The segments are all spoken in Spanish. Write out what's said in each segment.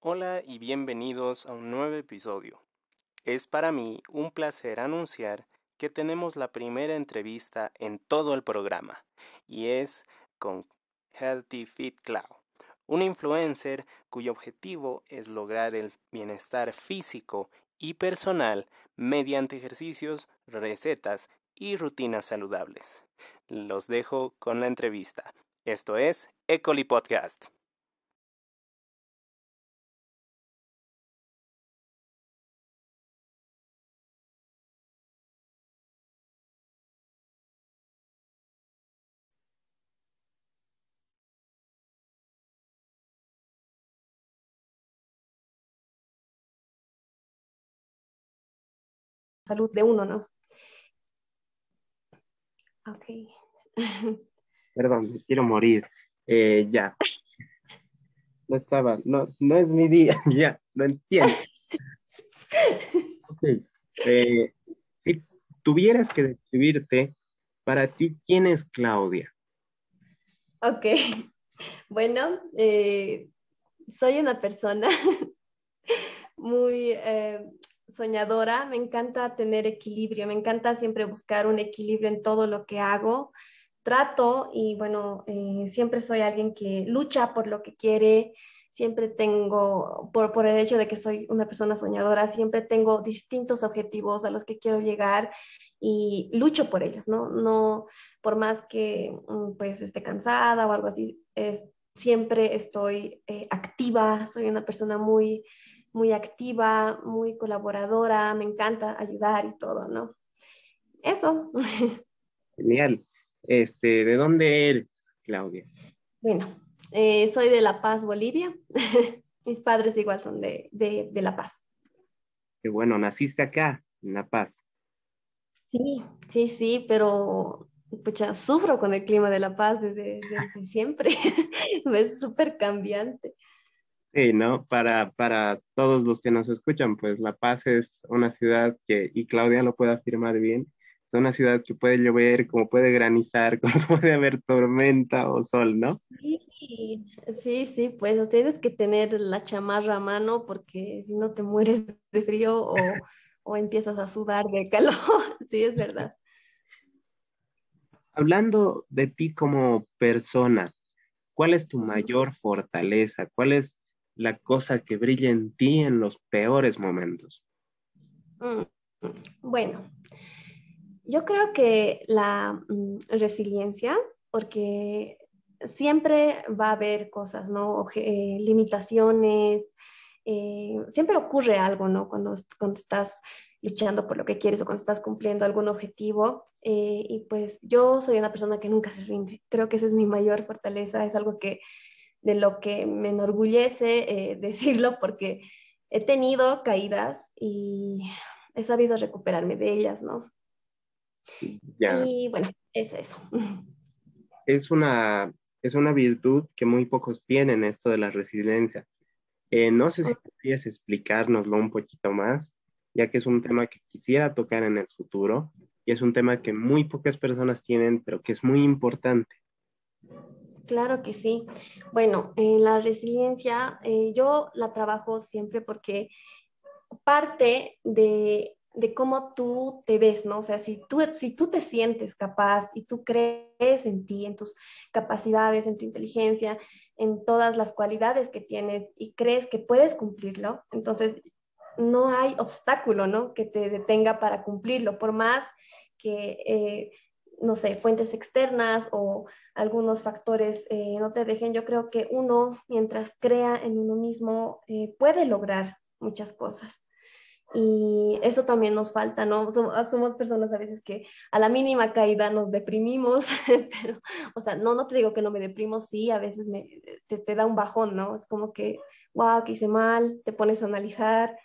Hola y bienvenidos a un nuevo episodio. Es para mí un placer anunciar que tenemos la primera entrevista en todo el programa y es con Healthy Fit Cloud, una influencer cuyo objetivo es lograr el bienestar físico y personal mediante ejercicios, recetas y rutinas saludables. Los dejo con la entrevista. Esto es Ecoli Podcast. Salud de uno, ¿no? Ok. Perdón, me quiero morir. Eh, ya. No estaba, no, no es mi día, ya, lo entiendo. Ok. Eh, si tuvieras que describirte, para ti, ¿quién es Claudia? Ok. Bueno, eh, soy una persona muy soñadora, me encanta tener equilibrio, me encanta siempre buscar un equilibrio en todo lo que hago. Trato y bueno, eh, siempre soy alguien que lucha por lo que quiere, siempre tengo, por, por el hecho de que soy una persona soñadora, siempre tengo distintos objetivos a los que quiero llegar y lucho por ellos, ¿no? No, por más que mm, pues esté cansada o algo así, es, siempre estoy eh, activa, soy una persona muy muy activa, muy colaboradora, me encanta ayudar y todo, ¿no? Eso. Genial. Este, ¿De dónde eres, Claudia? Bueno, eh, soy de La Paz, Bolivia. Mis padres igual son de, de, La Paz. Qué bueno, naciste acá, en La Paz. Sí, sí, sí, pero pucha, sufro con el clima de La Paz desde, desde siempre. es súper cambiante. Sí, ¿no? Para, para todos los que nos escuchan, pues La Paz es una ciudad que, y Claudia lo puede afirmar bien, es una ciudad que puede llover, como puede granizar, como puede haber tormenta o sol, ¿no? Sí, sí, sí, pues tienes que tener la chamarra a mano porque si no te mueres de frío o, o empiezas a sudar de calor, sí, es verdad. Hablando de ti como persona, ¿cuál es tu mayor fortaleza? ¿Cuál es la cosa que brilla en ti en los peores momentos? Mm, bueno, yo creo que la mm, resiliencia, porque siempre va a haber cosas, ¿no? Eh, limitaciones, eh, siempre ocurre algo, ¿no? Cuando, cuando estás luchando por lo que quieres o cuando estás cumpliendo algún objetivo. Eh, y pues yo soy una persona que nunca se rinde. Creo que esa es mi mayor fortaleza, es algo que de lo que me enorgullece eh, decirlo porque he tenido caídas y he sabido recuperarme de ellas, ¿no? Y bueno, es eso. Es una, es una virtud que muy pocos tienen, esto de la resiliencia. Eh, no sé si podrías explicárnoslo un poquito más, ya que es un tema que quisiera tocar en el futuro y es un tema que muy pocas personas tienen, pero que es muy importante. Claro que sí. Bueno, en la resiliencia eh, yo la trabajo siempre porque parte de, cómo tú te ves, ¿no? O sea, si tú, si tú te sientes capaz y tú crees en ti, en tus capacidades, en tu inteligencia, en todas las cualidades que tienes y crees que puedes cumplirlo, entonces no hay obstáculo, ¿no? Que te detenga para cumplirlo, por más que... Eh, no sé, fuentes externas o algunos factores eh, no te dejen, yo creo que uno, mientras crea en uno mismo, eh, puede lograr muchas cosas. Y eso también nos falta, ¿no? Somos, personas a veces que a la mínima caída nos deprimimos, pero, o sea, no, no te digo que no me deprimo, sí, a veces me, te, da un bajón, ¿no? Es como que, wow, que hice mal, te pones a analizar,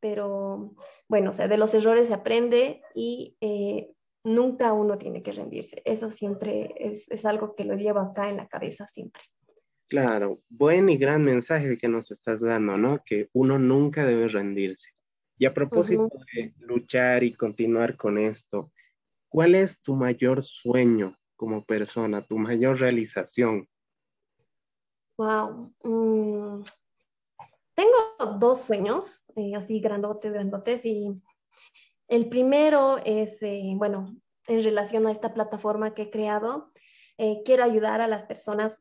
pero bueno, o sea, de los errores se aprende y eh, nunca uno tiene que rendirse. Eso siempre es, algo que lo llevo acá en la cabeza siempre. Claro, buen y gran mensaje que nos estás dando, ¿no? Que uno nunca debe rendirse. Y a propósito de luchar y continuar con esto, ¿cuál es tu mayor sueño como persona, tu mayor realización? Wow. Mm, tengo dos sueños, eh, así grandotes, grandotes, y el primero es, eh, bueno, en relación a esta plataforma que he creado, quiero ayudar a las personas,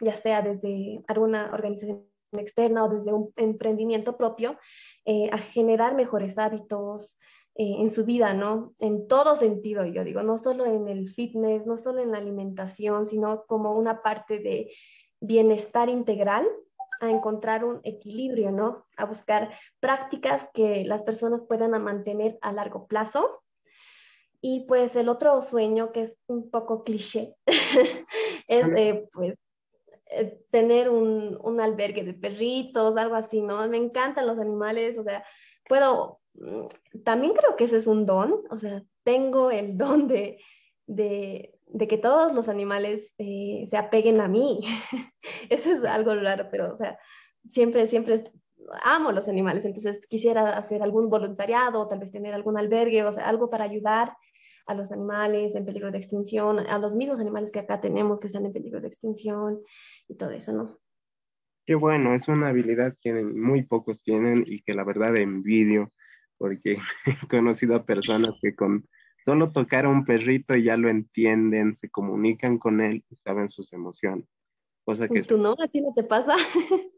ya sea desde alguna organización externa o desde un emprendimiento propio, a generar mejores hábitos, en su vida, ¿no? En todo sentido, yo digo, no solo en el fitness, no solo en la alimentación, sino como una parte de bienestar integral a encontrar un equilibrio, ¿no? A buscar prácticas que las personas puedan mantener a largo plazo. Y pues el otro sueño, que es un poco cliché, es eh, pues eh, tener un, un, albergue de perritos, algo así, ¿no? Me encantan los animales, o sea, puedo, mm, también creo que ese es un don, o sea, tengo el don de, de de que todos los animales eh, se apeguen a mí. Eso es algo raro, pero, o sea, siempre, siempre amo los animales, entonces quisiera hacer algún voluntariado, tal vez tener algún albergue, o sea, algo para ayudar a los animales en peligro de extinción, a los mismos animales que acá tenemos que están en peligro de extinción y todo eso, ¿no? Qué bueno, es una habilidad que muy pocos tienen y que la verdad envidio, porque he conocido a personas que con Solo tocar a un perrito y ya lo entienden, se comunican con él y saben sus emociones. Cosa que ¿Tú no? ¿A ti no te pasa?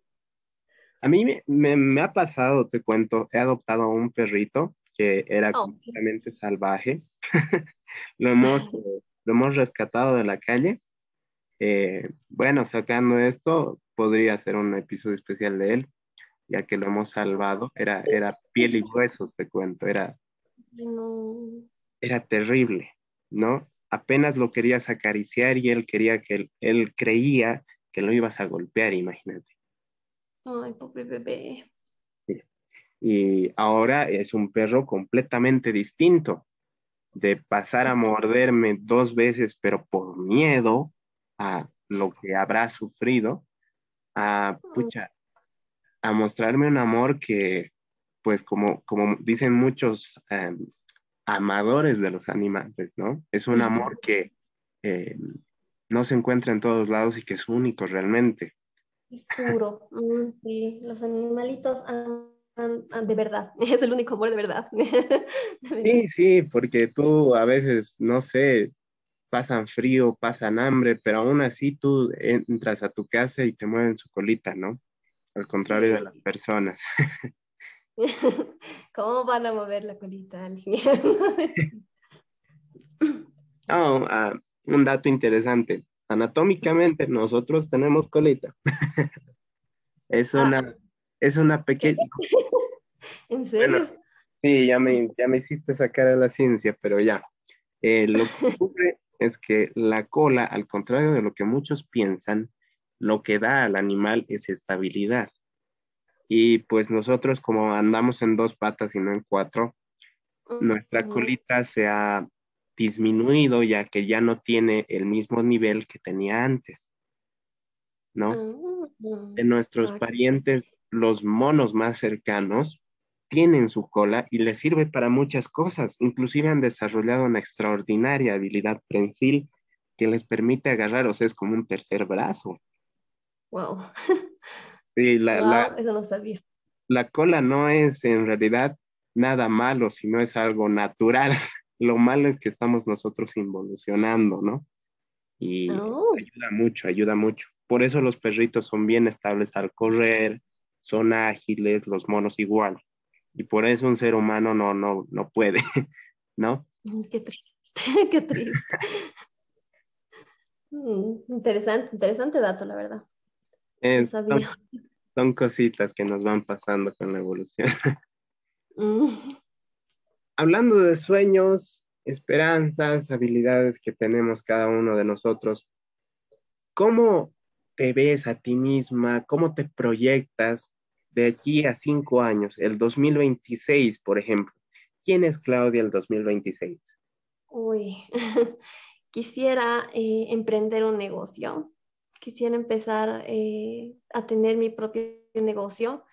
a mí me, ha pasado, te cuento, he adoptado un perrito que era oh. completamente salvaje. lo, hemos, lo hemos rescatado de la calle. Eh, bueno, sacando esto, podría ser un episodio especial de él, ya que lo hemos salvado. Era, era piel y huesos, te cuento. Era, no era terrible, ¿no? Apenas lo querías acariciar y él quería que él, creía que lo ibas a golpear, imagínate. Ay, pobre bebé. Y ahora es un perro completamente distinto. De pasar a morderme dos veces, pero por miedo a lo que habrá sufrido, a, pucha, a mostrarme un amor que, pues como, como dicen muchos em, amadores de los animales, ¿no? Es un amor que eh, no se encuentra en todos lados y que es único realmente. Es puro, mm, sí, los animalitos de verdad, es el único amor de verdad. Sí, sí, porque tú a veces, no sé, pasan frío, pasan hambre, pero aún así tú entras a tu casa y te mueven su colita, ¿no? Al contrario de las personas. ¿Cómo van a mover la colita oh, ah, un dato interesante. Anatómicamente nosotros tenemos colita. es, ah. una, es una pequeña... ¿En serio? sí, ya me, ya me hiciste sacar a la ciencia, pero ya. Eh, lo que ocurre es que la cola, al contrario de lo que muchos piensan, lo que da al animal es estabilidad. Y pues nosotros como andamos en dos patas y no en cuatro, nuestra colita se ha disminuido ya que ya no tiene el mismo nivel que tenía antes, ¿no? Ah, de nuestros parientes, los monos más cercanos tienen su cola y les sirve para muchas cosas. Inclusive han desarrollado una extraordinaria habilidad prensil que les permite agarrar, o sea, es como un tercer brazo. Wow. Sí, la, eso no sabía. La cola no es en realidad nada malo, sino es algo natural. Lo malo es que estamos nosotros involucionando, ¿no? Y oh. ayuda mucho, ayuda mucho. Por eso los perritos son bien estables al correr, son ágiles, los monos igual. Y por eso un ser humano no, no, no puede, ¿no? Qué triste, qué triste. Mm, interesante, interesante dato, la verdad son, cositas que nos van pasando con la evolución. Mm. Hablando de sueños, esperanzas, habilidades que tenemos cada uno de nosotros, ¿cómo te ves a ti misma? ¿Cómo te proyectas de aquí a cinco años, el 2026, por ejemplo? ¿Quién es Claudia el 2026? Uy, quisiera eh, emprender un negocio quisiera empezar eh, a tener mi propio negocio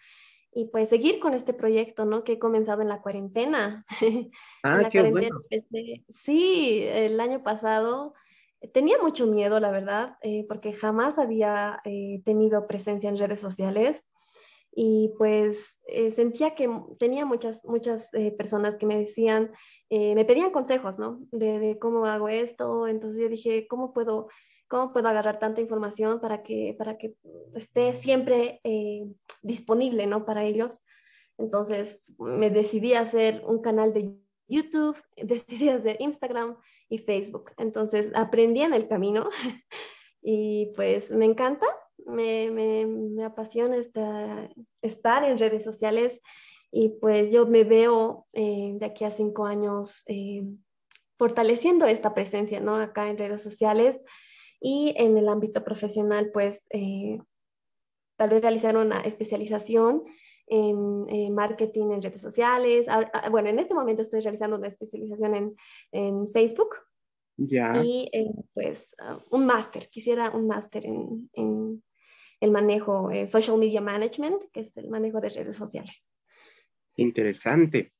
y pues seguir con este proyecto, ¿no? Que he comenzado en la cuarentena. Ah, qué bueno. sí, el año pasado tenía mucho miedo, la verdad, eh, porque jamás había eh, tenido presencia en redes sociales. y pues eh, sentía que tenía muchas, muchas eh, personas que me decían, eh, me pedían consejos, ¿no? De, de, cómo hago esto. Entonces yo dije, ¿cómo puedo, cómo puedo agarrar tanta información para que, para que esté siempre disponible, ¿no? Para ellos. Entonces me decidí a hacer un canal de YouTube, decidí hacer Instagram y Facebook. Entonces aprendí en el camino y pues me encanta me, me, me apasiona estar en redes sociales y pues yo me veo eh, de aquí a cinco años eh, fortaleciendo esta presencia, ¿no? Acá en redes sociales y en el ámbito profesional, pues eh, tal vez realizar una especialización en marketing en redes sociales. Ah, bueno, en este momento estoy realizando una especialización en, en Facebook. Ya. Y pues ah, un máster, quisiera un máster en, en, el manejo eh, social media management, que es el manejo de redes sociales. Interesante.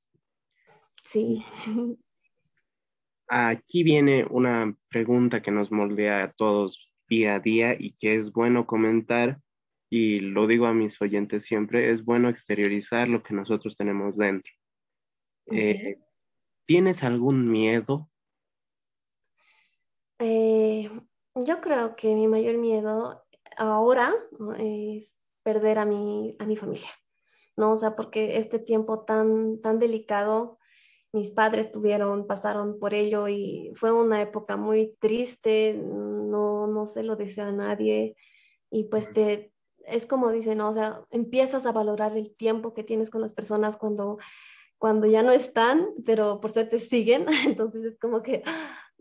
Sí. Aquí viene una pregunta que nos moldea a todos día a día y que es bueno comentar, y lo digo a mis oyentes siempre, es bueno exteriorizar lo que nosotros tenemos dentro. Eh, ¿Tienes algún miedo? Eh, yo creo que mi mayor miedo ahora es perder a mi, a mi familia, ¿no? O sea, porque este tiempo tan, tan delicado, mis padres tuvieron, pasaron por ello y fue una época muy triste, no, no se lo deseo a nadie y pues te, es como dicen, ¿no? O sea, empiezas a valorar el tiempo que tienes con las personas cuando, cuando ya no están, pero por suerte siguen, entonces es como que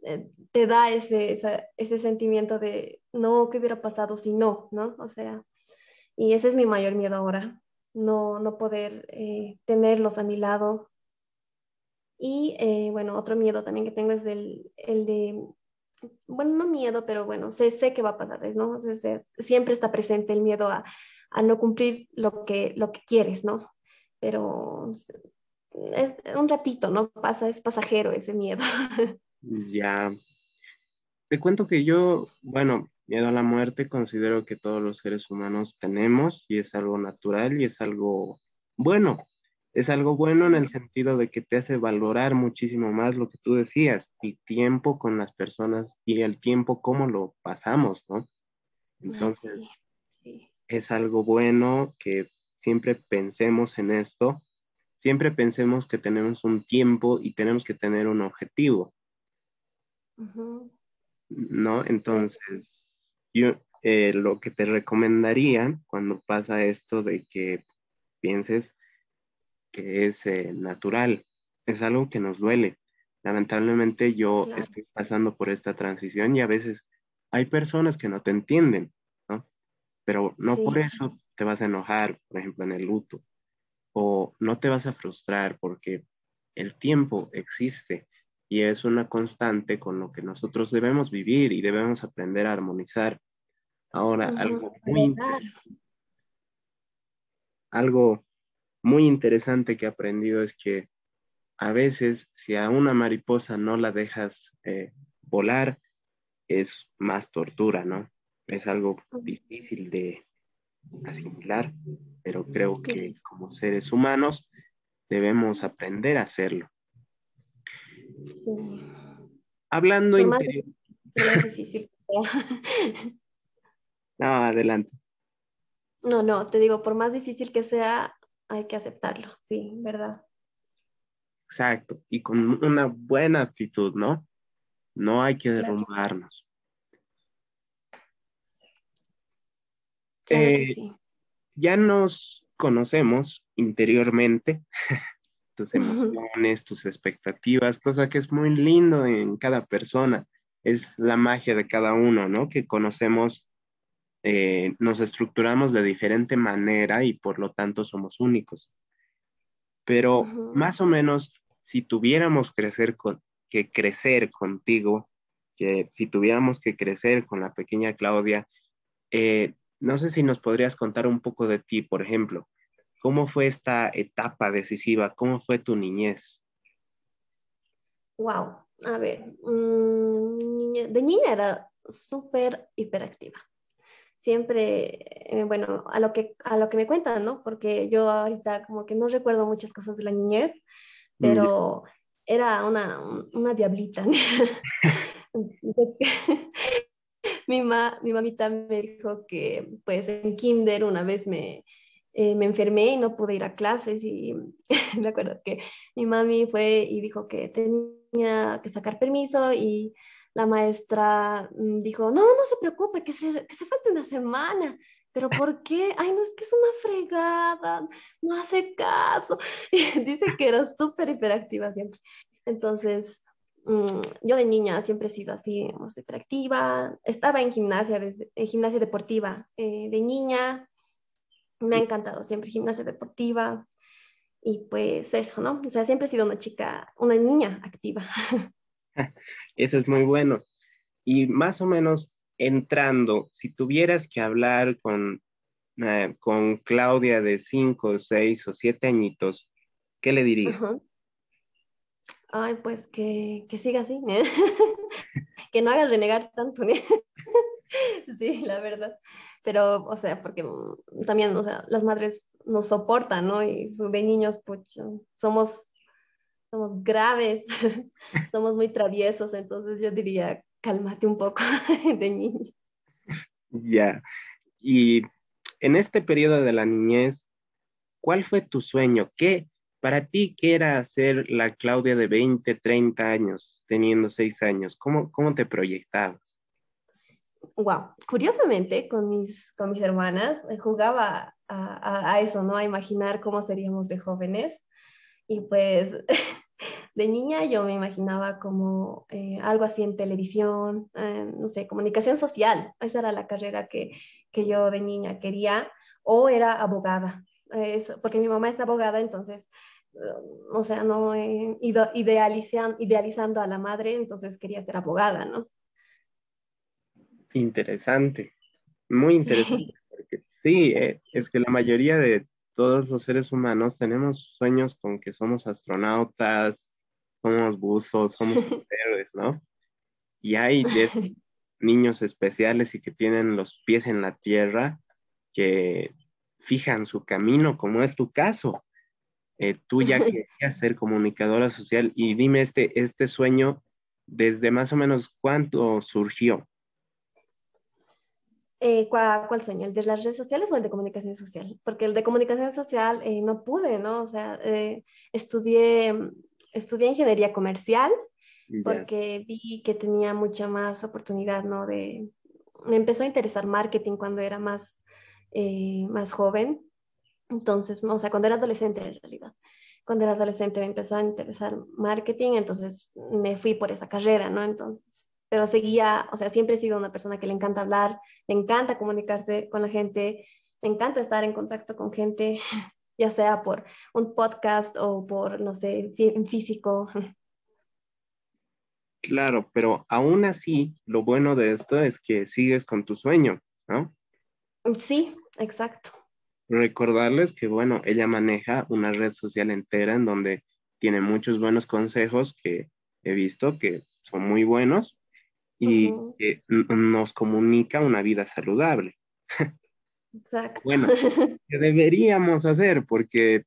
eh, te da ese, ese sentimiento de, no, ¿qué hubiera pasado si no? ¿no? O sea, y ese es mi mayor miedo ahora, no, no poder eh, tenerlos a mi lado. Y eh, bueno, otro miedo también que tengo es el, el de, bueno, no miedo, pero bueno, sé, sé que va a pasar, ¿no? siempre está presente el miedo a, a, no cumplir lo que, lo que quieres, ¿no? Pero es un ratito, ¿no? Pasa, es pasajero ese miedo. Ya. Te cuento que yo, bueno, miedo a la muerte considero que todos los seres humanos tenemos y es algo natural y es algo bueno. Es algo bueno en el sentido de que te hace valorar muchísimo más lo que tú decías, el tiempo con las personas y el tiempo cómo lo pasamos, ¿no? Entonces, es algo bueno que siempre pensemos en esto, siempre pensemos que tenemos un tiempo y tenemos que tener un objetivo. ¿No? Entonces, yo eh, lo que te recomendaría cuando pasa esto de que pienses que es eh, natural, es algo que nos duele. Lamentablemente yo estoy pasando por esta transición y a veces hay personas que no te entienden, ¿no? Pero no por eso te vas a enojar, por ejemplo, en el luto, o no te vas a frustrar porque el tiempo existe y es una constante con lo que nosotros debemos vivir y debemos aprender a armonizar. Ahora, algo, muy algo muy interesante que he aprendido es que a veces si a una mariposa no la dejas eh, volar, es más tortura, ¿no? Es algo difícil de asimilar, pero creo que como seres humanos debemos aprender a hacerlo. Sí. Hablando interior. Es difícil. no, adelante. No, no, te digo, por más difícil que sea, hay que aceptarlo, sí, ¿verdad? Exacto, y con una buena actitud, ¿no? No hay que derrumbarnos. Eh, ya nos conocemos interiormente, tus emociones, tus expectativas, cosa que es muy lindo en cada persona. Es la magia de cada uno, ¿no? Que conocemos, eh, nos estructuramos de diferente manera y por lo tanto somos únicos. Pero más o menos, si tuviéramos crecer con, que crecer contigo, que si tuviéramos que crecer con la pequeña Claudia, eh, no sé si nos podrías contar un poco de ti, por ejemplo. ¿Cómo fue esta etapa decisiva? ¿Cómo fue tu niñez? Wow, a ver, mm, de niña era súper hiperactiva. Siempre, eh, bueno, a lo, que, a lo que me cuentan, ¿no? Porque yo ahorita como que no recuerdo muchas cosas de la niñez, mm, pero era una, una diablita. mi, mi mamita me dijo que pues en kinder una vez me, eh, me enfermé y no pude ir a clases y me acuerdo que mi mami fue y dijo que tenía que sacar permiso y la maestra mm, dijo, no, no se preocupe, que se, que se falte una semana. ¿Pero por qué? Ay, no, es que es una fregada, no hace caso. Dice que era súper hiperactiva siempre. Entonces, mm, yo de niña siempre he sido así, hiperactiva. Estaba en gimnasia, desde, en gimnasia deportiva eh, de niña. Me ha encantado siempre gimnasia deportiva. Y pues eso, ¿no? O sea, siempre he sido una chica, una niña activa. Eso es muy bueno. Y más o menos entrando, si tuvieras que hablar con, eh, con Claudia de cinco, seis o siete añitos, ¿qué le dirías? Ay, pues que, que siga así, ¿eh? que no haga renegar tanto. sí, la verdad. Pero, o sea, porque también, o sea, las madres nos soportan, ¿no? Y de niños, pucho, somos somos graves, somos muy traviesos, entonces yo diría, cálmate un poco de niño. Ya, y en este periodo de la niñez, ¿cuál fue tu sueño? ¿Qué, para ti, qué era ser la Claudia de 20, 30 años, teniendo 6 años? ¿Cómo, cómo te proyectabas? Wow, curiosamente con mis, con mis hermanas eh, jugaba a, a, eso, ¿no? A imaginar cómo seríamos de jóvenes. Y pues de niña yo me imaginaba como eh, algo así en televisión, eh, no sé, comunicación social. Esa era la carrera que, que yo de niña quería, o era abogada, porque mi mamá es abogada, entonces, uh, o sea, no eh, idealizan, idealizando a la madre, entonces quería ser abogada, ¿no? Interesante, muy interesante. Porque, sí, eh, es que la mayoría de todos los seres humanos tenemos sueños con que somos astronautas, somos buzos, somos héroes, ¿no? Y hay niños especiales y que tienen los pies en la tierra, que fijan su camino, como es tu caso. Eh, tú ya querías ser comunicadora social y dime este, este sueño, ¿desde más o menos cuánto surgió? Eh, ¿cuál, sueño? ¿El de las redes sociales o el de comunicación social? Porque el de comunicación social eh, no pude, ¿no? O sea, eh, estudié, estudié ingeniería comercial porque vi que tenía mucha más oportunidad, ¿no? De, me empezó a interesar marketing cuando era más, más joven. Entonces, o sea, cuando era adolescente en realidad. Cuando era adolescente me empezó a interesar marketing, entonces me fui por esa carrera, ¿no? Entonces, pero seguía, o sea, siempre he sido una persona que le encanta hablar, le encanta comunicarse con la gente, me encanta estar en contacto con gente, ya sea por un podcast o por, no sé, en físico. Claro, pero aún así, lo bueno de esto es que sigues con tu sueño, ¿no? Sí, exacto. Recordarles que, bueno, ella maneja una red social entera en donde tiene muchos buenos consejos que he visto que son muy buenos y nos comunica una vida saludable. Exacto. Bueno, ¿qué deberíamos hacer? Porque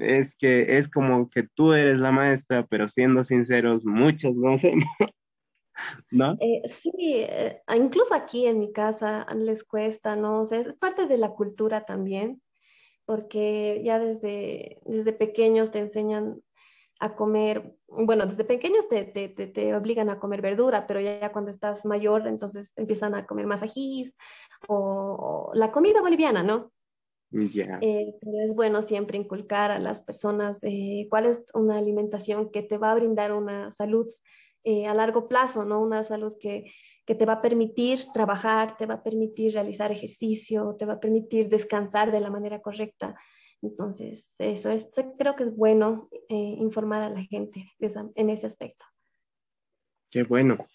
es que es como que tú eres la maestra, pero siendo sinceros, muchos lo hacemos. ¿No? Eh, sí, eh, incluso aquí en mi casa les cuesta, ¿no? O sea, es parte de la cultura también, porque ya desde, desde pequeños te enseñan a comer, bueno, desde pequeños te, te, te, obligan a comer verdura, pero ya, cuando estás mayor, entonces empiezan a comer más ajís o, la comida boliviana, ¿no? Yeah. Eh, pero es bueno siempre inculcar a las personas eh, cuál es una alimentación que te va a brindar una salud eh, a largo plazo, ¿no? Una salud que, que te va a permitir trabajar, te va a permitir realizar ejercicio, te va a permitir descansar de la manera correcta. Entonces, eso es, creo que es bueno eh, informar a la gente en ese aspecto. Qué bueno.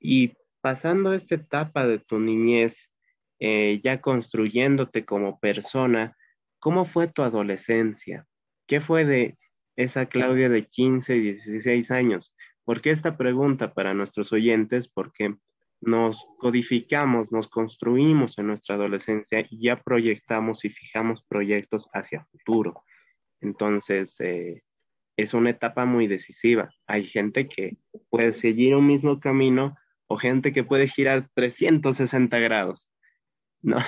Y pasando esta etapa de tu niñez, eh, ya construyéndote como persona, ¿cómo fue tu adolescencia? ¿Qué fue de esa Claudia de 15, 16 años? ¿Por qué esta pregunta para nuestros oyentes? Porque nos codificamos, nos construimos en nuestra adolescencia y ya proyectamos y fijamos proyectos hacia futuro. Entonces, eh, es una etapa muy decisiva. Hay gente que puede seguir un mismo camino o gente que puede girar 360 grados. ¿no?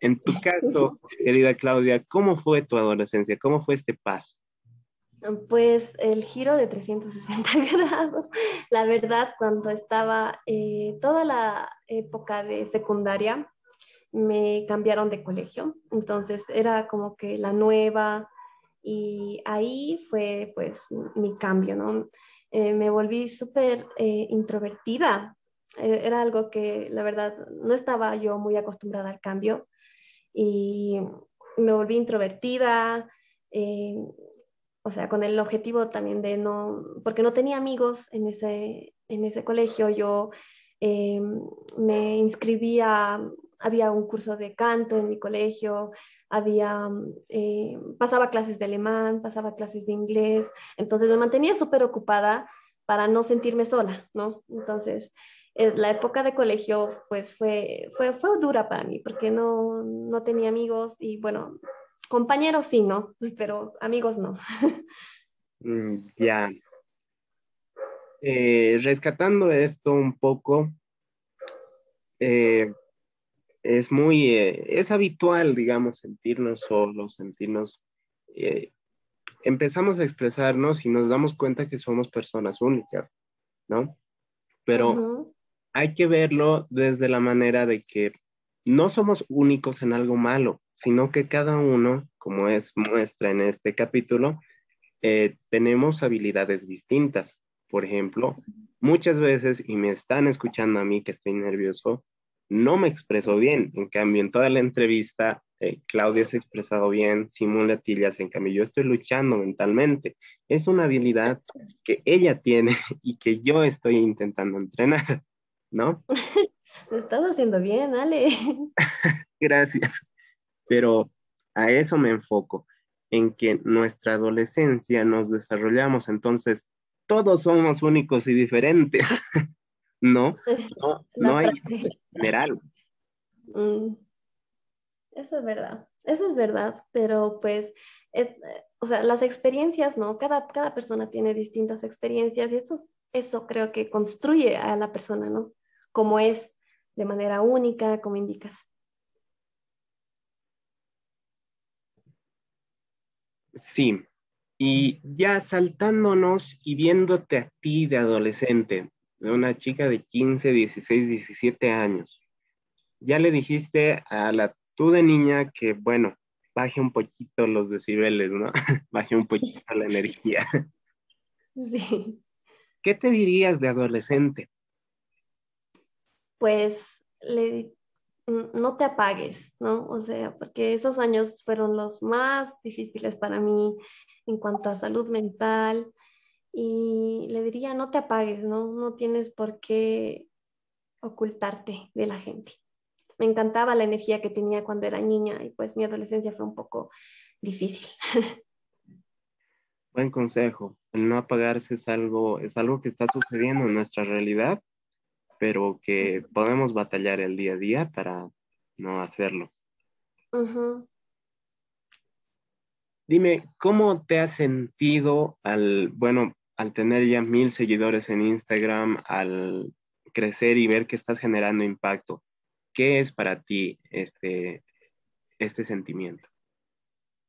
En tu caso, querida Claudia, ¿cómo fue tu adolescencia? ¿Cómo fue este paso? Pues el giro de 360 grados. La verdad, cuando estaba eh, toda la época de secundaria, me cambiaron de colegio. Entonces era como que la nueva y ahí fue pues mi cambio, ¿no? Eh, me volví súper eh, introvertida. era algo que la verdad no estaba yo muy acostumbrada al cambio y me volví introvertida o sea, con el objetivo también de no, porque no tenía amigos en ese, en ese colegio, yo eh, me inscribía, había un curso de canto en mi colegio, había, eh, pasaba clases de alemán, pasaba clases de inglés, entonces me mantenía súper ocupada para no sentirme sola, ¿no? Entonces, eh, la época de colegio, pues fue, fue, fue dura para mí, porque no, no tenía amigos y bueno, Compañeros sí, ¿no? Pero amigos no. Mm, ya. Eh, rescatando esto un poco, eh, es muy, eh, es habitual, digamos, sentirnos solos, sentirnos, empezamos a expresarnos y nos damos cuenta que somos personas únicas, ¿no? Pero hay que verlo desde la manera de que no somos únicos en algo malo, sino que cada uno, como es muestra en este capítulo, eh, tenemos habilidades distintas. Por ejemplo, muchas veces, y me están escuchando a mí que estoy nervioso, no me expreso bien. En cambio, en toda la entrevista, eh, Claudia se ha expresado bien, Simón Latillas, en cambio, yo estoy luchando mentalmente. Es una habilidad que ella tiene y que yo estoy intentando entrenar, ¿no? Lo estás haciendo bien, Ale. Gracias pero a eso me enfoco, en que nuestra adolescencia nos desarrollamos, entonces todos somos únicos y diferentes, ¿no? No, hay general. Mm. Eso es verdad, eso es verdad, pero pues, o sea, las experiencias, ¿no? Cada, cada persona tiene distintas experiencias y eso, eso creo que construye a la persona, ¿no? Como es, de manera única, como indicas. Sí, y ya saltándonos y viéndote a ti de adolescente, de una chica de 15, 16, 17 años, ya le dijiste a la tú de niña que, bueno, baje un poquito los decibeles, ¿no? baje un poquito la energía. Sí. ¿Qué te dirías de adolescente? Pues le, no te apagues, ¿no? O sea, porque esos años fueron los más difíciles para mí en cuanto a salud mental y le diría, no te apagues, ¿no? No tienes por qué ocultarte de la gente. Me encantaba la energía que tenía cuando era niña y pues mi adolescencia fue un poco difícil. Buen consejo. El no apagarse es algo, es algo que está sucediendo en nuestra realidad pero que podemos batallar el día a día para no hacerlo. Dime, ¿cómo te has sentido al, bueno, al tener ya mil seguidores en Instagram, al crecer y ver que estás generando impacto? ¿Qué es para ti este, este sentimiento?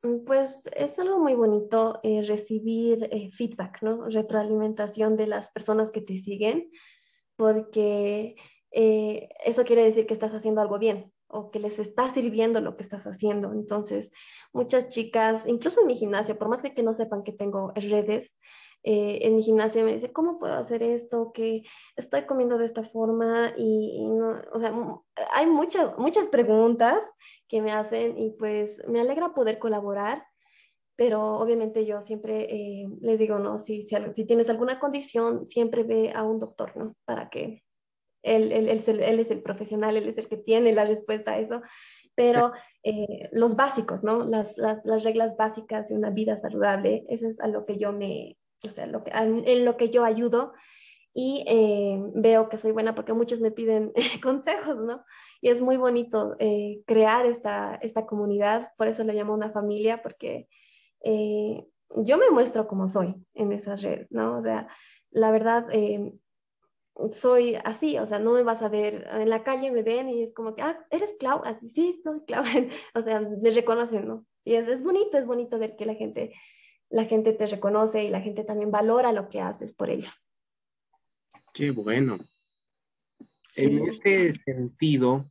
Mm, pues es algo muy bonito eh, recibir eh, feedback, ¿no? Retroalimentación de las personas que te siguen porque eh, eso quiere decir que estás haciendo algo bien o que les está sirviendo lo que estás haciendo. Entonces, muchas chicas, incluso en mi gimnasio, por más que, no sepan que tengo redes, eh, en mi gimnasio me dice, ¿cómo puedo hacer esto? Que estoy comiendo de esta forma y, no, o sea, hay muchas, muchas preguntas que me hacen y pues me alegra poder colaborar pero obviamente yo siempre eh, les digo, no, si, si, si, tienes alguna condición, siempre ve a un doctor, ¿no? Para que él, él, él, él, es el profesional, él es el que tiene la respuesta a eso, pero eh, los básicos, ¿no? Las, las, las, reglas básicas de una vida saludable, eso es a lo que yo me, o sea, lo que, en lo que yo ayudo y eh, veo que soy buena porque muchos me piden consejos, ¿no? Y es muy bonito eh, crear esta, esta comunidad, por eso le llamo una familia, porque eh, yo me muestro como soy en esas redes, ¿no? O sea, la verdad, soy así, o sea, no me vas a ver en la calle, me ven y es como que, ah, eres Clau, así, sí, soy Clau, o sea, me reconocen, ¿no? Y es, es bonito, es bonito ver que la gente, la gente te reconoce y la gente también valora lo que haces por ellos. Qué bueno. En este sentido,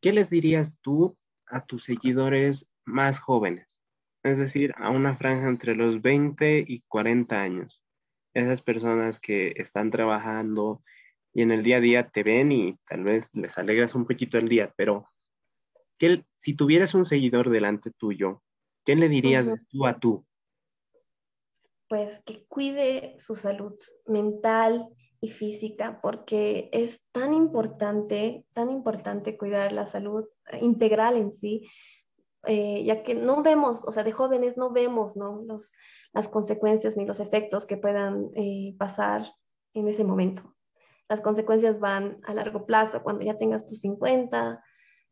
¿qué les dirías tú a tus seguidores más jóvenes? Es decir, a una franja entre los 20 y 40 años. Esas personas que están trabajando y en el día a día te ven y tal vez les alegras un poquito el día, pero ¿qué, si tuvieras un seguidor delante tuyo, ¿qué le dirías de tú a tú? pues que cuide su salud mental y física, porque es tan importante, tan importante cuidar la salud integral en sí, eh, ya que no vemos, o sea, de jóvenes no vemos ¿no? Las consecuencias ni los efectos que puedan eh, pasar en ese momento. Las consecuencias van a largo plazo, cuando ya tengas tus 50,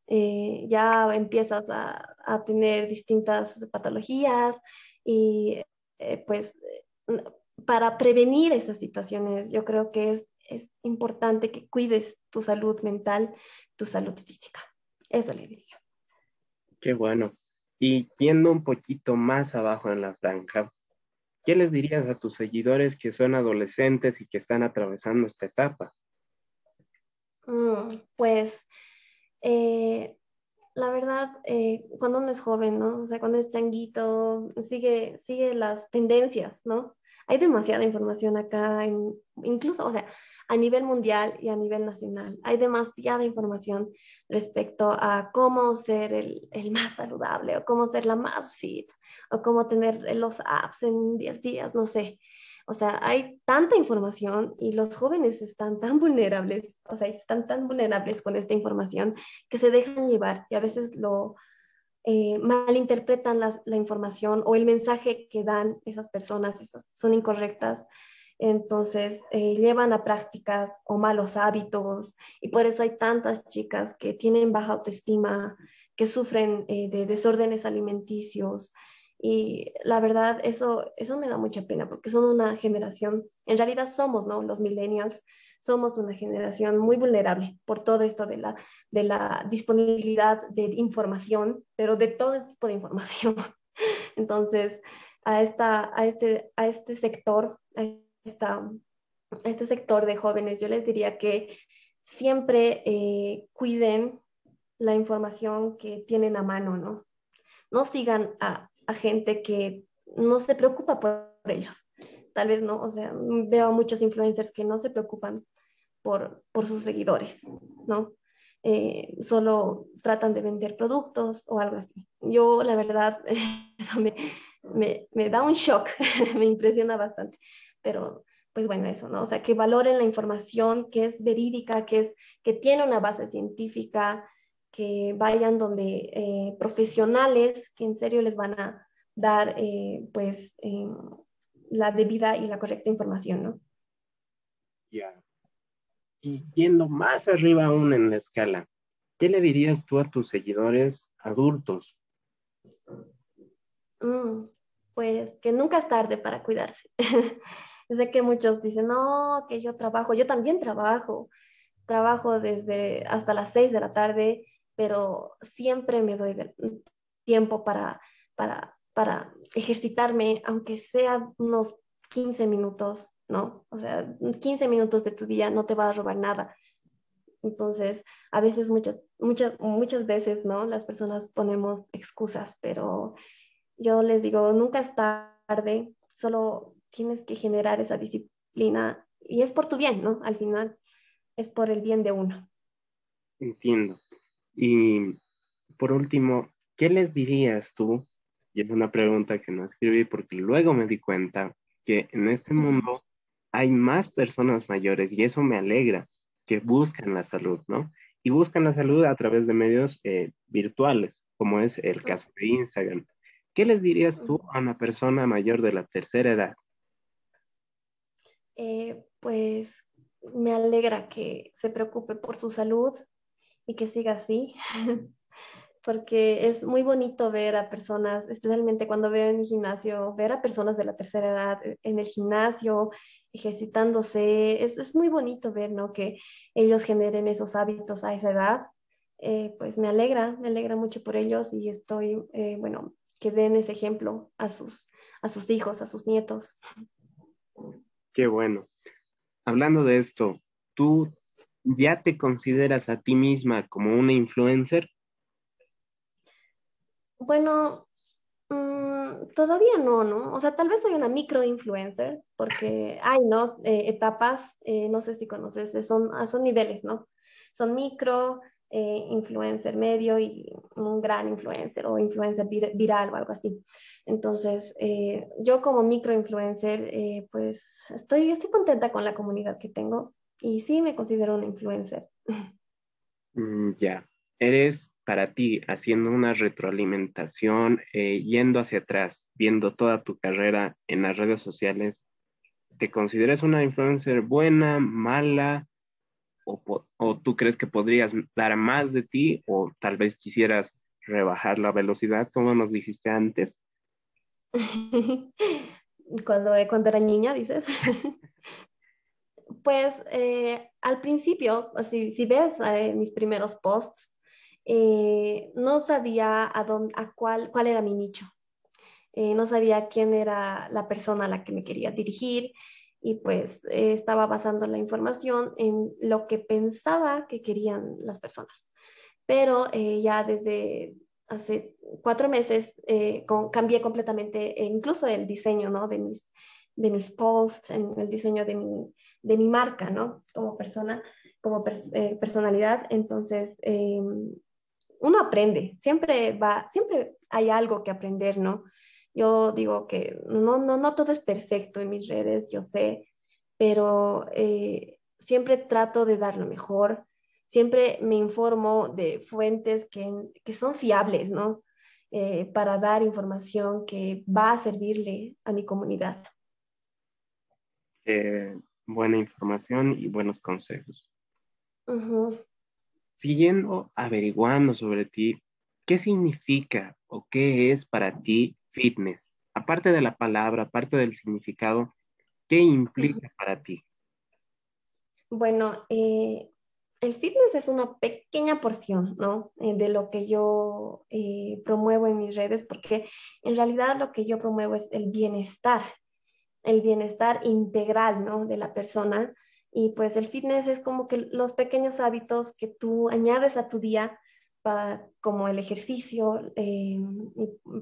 eh, ya empiezas a, a, tener distintas patologías y pues para prevenir esas situaciones, yo creo que es, es importante que cuides tu salud mental, tu salud física. Eso le diría. Qué bueno. Y yendo un poquito más abajo en la franja, ¿qué les dirías a tus seguidores que son adolescentes y que están atravesando esta etapa? Mm, pues eh, la verdad, eh, cuando uno es joven, ¿no? O sea, cuando es changuito, sigue, sigue las tendencias, ¿no? Hay demasiada información acá, incluso, o sea, a nivel mundial y a nivel nacional. Hay demasiada información respecto a cómo ser el, el, más saludable o cómo ser la más fit o cómo tener los apps en 10 días, no sé. O sea, hay tanta información y los jóvenes están tan vulnerables, o sea, están tan vulnerables con esta información que se dejan llevar y a veces lo eh, malinterpretan la, la, información o el mensaje que dan esas personas, esas son incorrectas. Entonces, eh, llevan a prácticas o malos hábitos y por eso hay tantas chicas que tienen baja autoestima, que sufren eh, de desórdenes alimenticios, y la verdad, eso, eso me da mucha pena porque son una generación, en realidad somos, ¿no? Los millennials, somos una generación muy vulnerable por todo esto de la, de la disponibilidad de información, pero de todo tipo de información. Entonces, a, esta, a, este, a este sector, esta, este sector de jóvenes, yo les diría que siempre eh, cuiden la información que tienen a mano, ¿no? No sigan a a gente que no se preocupa por ellos. Tal vez no, o sea, veo a muchos influencers que no se preocupan por, por sus seguidores, ¿no? Eh, solo tratan de vender productos o algo así. Yo, la verdad, eso me, me, me da un shock, me impresiona bastante, pero pues bueno, eso, ¿no? O sea, que valoren la información que es verídica, que, es, que tiene una base científica, que vayan donde eh, profesionales que en serio les van a dar eh, pues eh, la debida y la correcta información, ¿no? Ya. Y yendo más arriba aún en la escala, ¿qué le dirías tú a tus seguidores adultos? Mm, pues que nunca es tarde para cuidarse. sé que muchos dicen, no, que yo trabajo, yo también trabajo, trabajo desde hasta las seis de la tarde pero siempre me doy tiempo para, para, para ejercitarme, aunque sea unos 15 minutos, ¿no? O sea, 15 minutos de tu día no te va a robar nada. Entonces, a veces, muchas, muchas, muchas veces, ¿no? Las personas ponemos excusas, pero yo les digo, nunca es tarde, solo tienes que generar esa disciplina y es por tu bien, ¿no? Al final, es por el bien de uno. Entiendo. Y por último, ¿qué les dirías tú? Y es una pregunta que no escribí porque luego me di cuenta que en este mundo hay más personas mayores y eso me alegra que buscan la salud, ¿no? Y buscan la salud a través de medios eh, virtuales, como es el caso de Instagram. ¿Qué les dirías tú a una persona mayor de la tercera edad? Eh, pues me alegra que se preocupe por su salud y que siga así, porque es muy bonito ver a personas, especialmente cuando veo en el gimnasio, ver a personas de la tercera edad en el gimnasio, ejercitándose, es, muy bonito ver, ¿no? Que ellos generen esos hábitos a esa edad. Eh, pues me alegra, me alegra mucho por ellos y estoy, eh, bueno, que den ese ejemplo a sus, a sus hijos, a sus nietos. Qué bueno. Hablando de esto, ¿tú ya te consideras a ti misma como una influencer? Bueno, mm, todavía no, ¿no? O sea, tal vez soy una micro influencer, porque hay, ¿no? Eh, etapas, eh, no sé si conoces, son, ah, son niveles, ¿no? Son micro, eh, influencer medio y un gran influencer o influencer viral o algo así. Entonces, yo como micro influencer, pues estoy, estoy contenta con la comunidad que tengo y sí me considero una influencer. Mm, ya, eres para ti, haciendo una retroalimentación, eh, yendo hacia atrás, viendo toda tu carrera en las redes sociales, ¿te consideras una influencer buena, mala? O, o, tú crees que podrías dar más de ti o tal vez quisieras rebajar la velocidad, como nos dijiste antes? cuando, cuando era niña, dices. pues eh, al principio, si, si ves eh, mis primeros posts, eh, no sabía a, dónde, a cuál, cuál era mi nicho. Eh, no sabía quién era la persona a la que me quería dirigir y pues eh, estaba basando la información en lo que pensaba que querían las personas. Pero ya desde hace cuatro meses cambié completamente incluso el diseño ¿no? de, mis, de mis posts, en el diseño de mi, de mi marca ¿no? como persona como personalidad. Entonces, em, uno aprende, siempre va, siempre hay algo que aprender, ¿no? Yo digo que no, no, no todo es perfecto en mis redes, yo sé, pero eh, siempre trato de dar lo mejor, siempre me informo de fuentes que, que son fiables, ¿no? Eh, para dar información que va a servirle a mi comunidad. Eh, buena información y buenos consejos siguiendo averiguando sobre ti, ¿qué significa o qué es para ti fitness? Aparte de la palabra, aparte del significado, ¿qué implica para ti? Bueno, eh, el fitness es una pequeña porción, ¿no? Eh, de lo que yo eh, promuevo en mis redes, porque en realidad lo que yo promuevo es el bienestar, el bienestar integral, ¿no? De la persona y pues el fitness es como que los pequeños hábitos que tú añades a tu día, para, como el ejercicio, eh,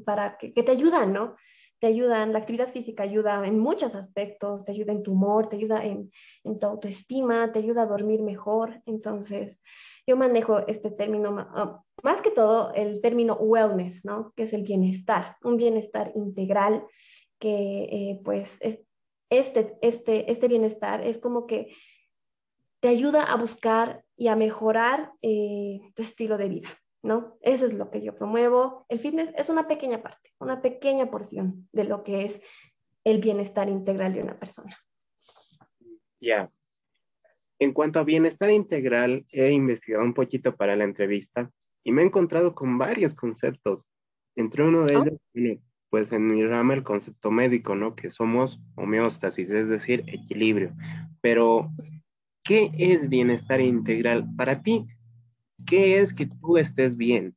para que, te ayudan, ¿no? Te ayudan, la actividad física ayuda en muchos aspectos, te ayuda en tu humor, te ayuda en, en tu autoestima, te ayuda a dormir mejor. Entonces, yo manejo este término, ah, más que todo el término wellness, ¿no? Que es el bienestar, un bienestar integral que eh, pues es, este, este, este bienestar es como que te ayuda a buscar y a mejorar eh, tu estilo de vida, ¿no? Eso es lo que yo promuevo. El fitness es una pequeña parte, una pequeña porción de lo que es el bienestar integral de una persona. Ya. En cuanto a bienestar integral, he investigado un poquito para la entrevista y me he encontrado con varios conceptos. Entre uno de oh. ellos, pues en mi rama el concepto médico, ¿no? Que somos homeostasis, es decir, equilibrio. Pero, ¿qué es bienestar integral para ti? ¿Qué es que tú estés bien?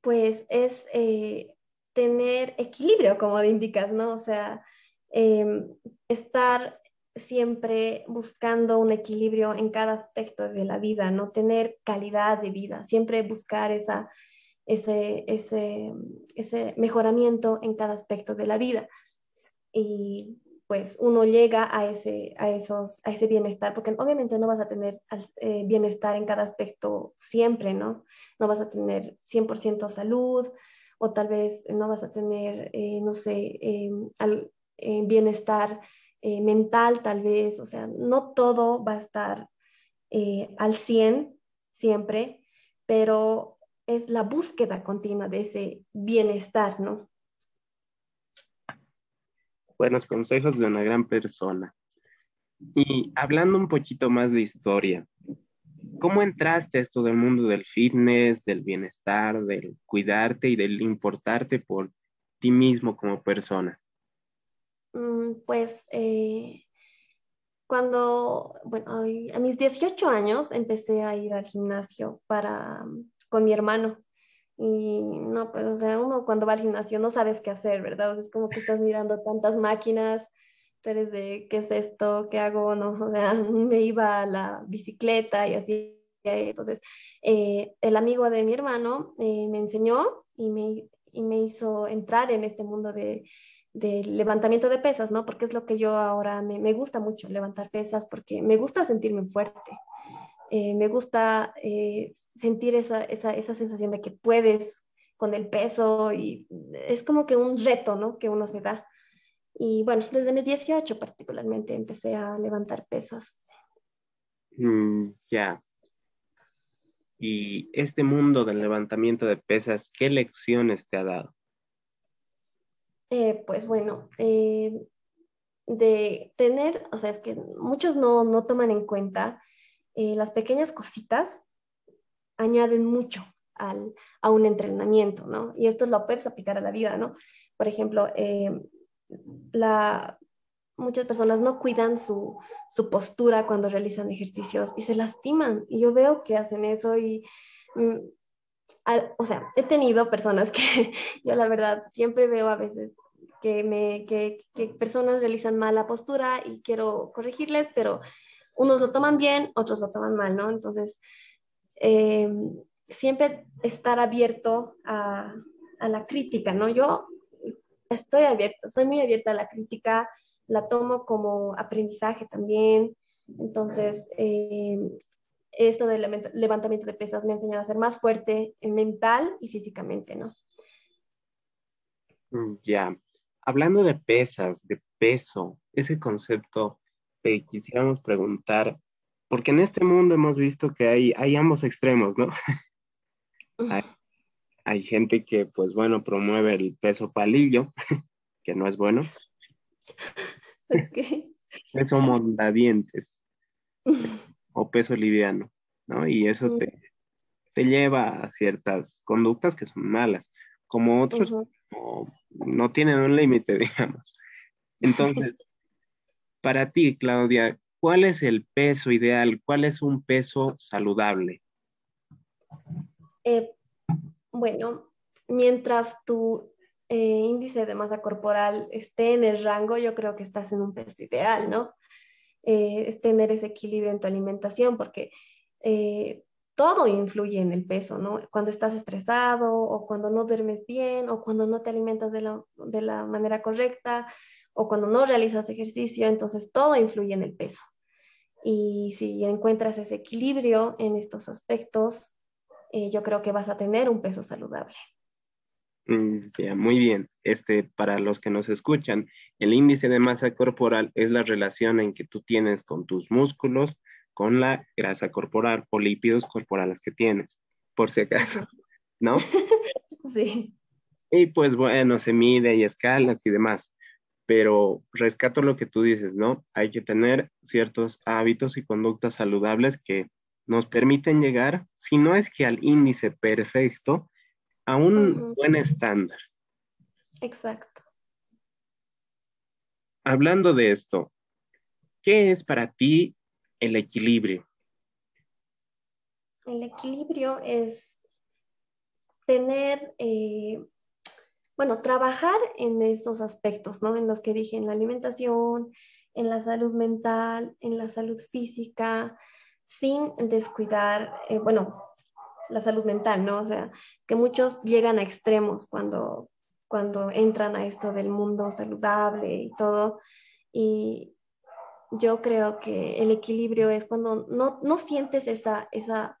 Pues es eh, tener equilibrio, como indicas, ¿no? O sea, em, estar siempre buscando un equilibrio en cada aspecto de la vida, ¿no? Tener calidad de vida, siempre buscar esa ese, ese, ese mejoramiento en cada aspecto de la vida. Y pues uno llega a ese, a esos, a ese bienestar, porque obviamente no vas a tener eh, bienestar en cada aspecto siempre, ¿no? No vas a tener 100% salud o tal vez no vas a tener, eh, no sé, em, eh, bienestar mental tal vez, o sea, no todo va a estar al 100 siempre, pero es la búsqueda continua de ese bienestar, ¿no? Buenos consejos de una gran persona. Y hablando un poquito más de historia, ¿cómo entraste a esto del mundo del fitness, del bienestar, del cuidarte y del importarte por ti mismo como persona? Mm, pues eh, cuando, bueno, a mis 18 años empecé a ir al gimnasio para, con mi hermano. Y no, pues, o sea, uno cuando va al gimnasio no sabes qué hacer, ¿verdad? es como que estás mirando tantas máquinas, tú eres de, ¿qué es esto? ¿Qué hago? No, o sea, me iba a la bicicleta y así. Entonces, eh, el amigo de mi hermano eh, me enseñó y me, y me hizo entrar en este mundo de, del levantamiento de pesas, ¿no? Porque es lo que yo ahora me, me gusta mucho, levantar pesas, porque me gusta sentirme fuerte. Eh, me gusta eh, sentir esa, esa, esa, sensación de que puedes con el peso y es como que un reto, ¿no? Que uno se da. Y bueno, desde mis 18 particularmente empecé a levantar pesas. Mm, ya. Y este mundo del levantamiento de pesas, ¿qué lecciones te ha dado? Eh, pues bueno, eh, de tener, o sea, es que muchos no, no toman en cuenta eh, las pequeñas cositas añaden mucho al, a un entrenamiento, ¿no? Y esto lo puedes aplicar a la vida, ¿no? Por ejemplo, la, muchas personas no cuidan su, su, postura cuando realizan ejercicios y se lastiman. Y yo veo que hacen eso y mm, o sea, he tenido personas que yo la verdad siempre veo a veces que, me, que, que personas realizan mala postura y quiero corregirles, pero unos lo toman bien, otros lo toman mal, ¿no? Entonces, eh, siempre estar abierto a, a, la crítica, ¿no? Yo estoy abierta, soy muy abierta a la crítica, la tomo como aprendizaje también. Entonces, eh, esto del levantamiento de pesas me ha enseñado a ser más fuerte mental y físicamente, ¿no? Mm, ya, hablando de pesas, de peso, ese concepto, te quisiéramos preguntar, porque en este mundo hemos visto que hay, hay ambos extremos, ¿no? hay, gente que, pues bueno, promueve el peso palillo, que no es bueno. Peso mondadientes o peso liviano, ¿no? Y eso te, te, lleva a ciertas conductas que son malas, como otros no, tienen un límite, digamos. Entonces, para ti, Claudia, ¿cuál es el peso ideal? ¿Cuál es un peso saludable? Eh, bueno, mientras tu eh, índice de masa corporal esté en el rango, yo creo que estás en un peso ideal, ¿no? Eh, es tener ese equilibrio en tu alimentación, porque todo influye en el peso, ¿no? Cuando estás estresado o cuando no duermes bien o cuando no te alimentas de la, manera correcta o cuando no realizas ejercicio, entonces todo influye en el peso. Y si encuentras ese equilibrio en estos aspectos, eh, yo creo que vas a tener un peso saludable. Mm, muy bien. Este, para los que nos escuchan, el índice de masa corporal es la relación en que tú tienes con tus músculos, con la grasa corporal o lípidos corporales que tienes, por si acaso, ¿no? Sí. Y pues bueno, se mide y escalas y demás, pero rescato lo que tú dices, ¿no? Hay que tener ciertos hábitos y conductas saludables que nos permiten llegar, si no es que al índice perfecto, a un buen estándar. Exacto. Hablando de esto, ¿qué es para ti el equilibrio? El equilibrio es tener, eh, bueno, trabajar en esos aspectos, ¿no? En los que dije, en la alimentación, en la salud mental, en la salud física, sin descuidar, eh, bueno, la salud mental, ¿no? O sea, que muchos llegan a extremos cuando, cuando entran a esto del mundo saludable y todo, y, yo creo que el equilibrio es cuando no, no sientes esa, esa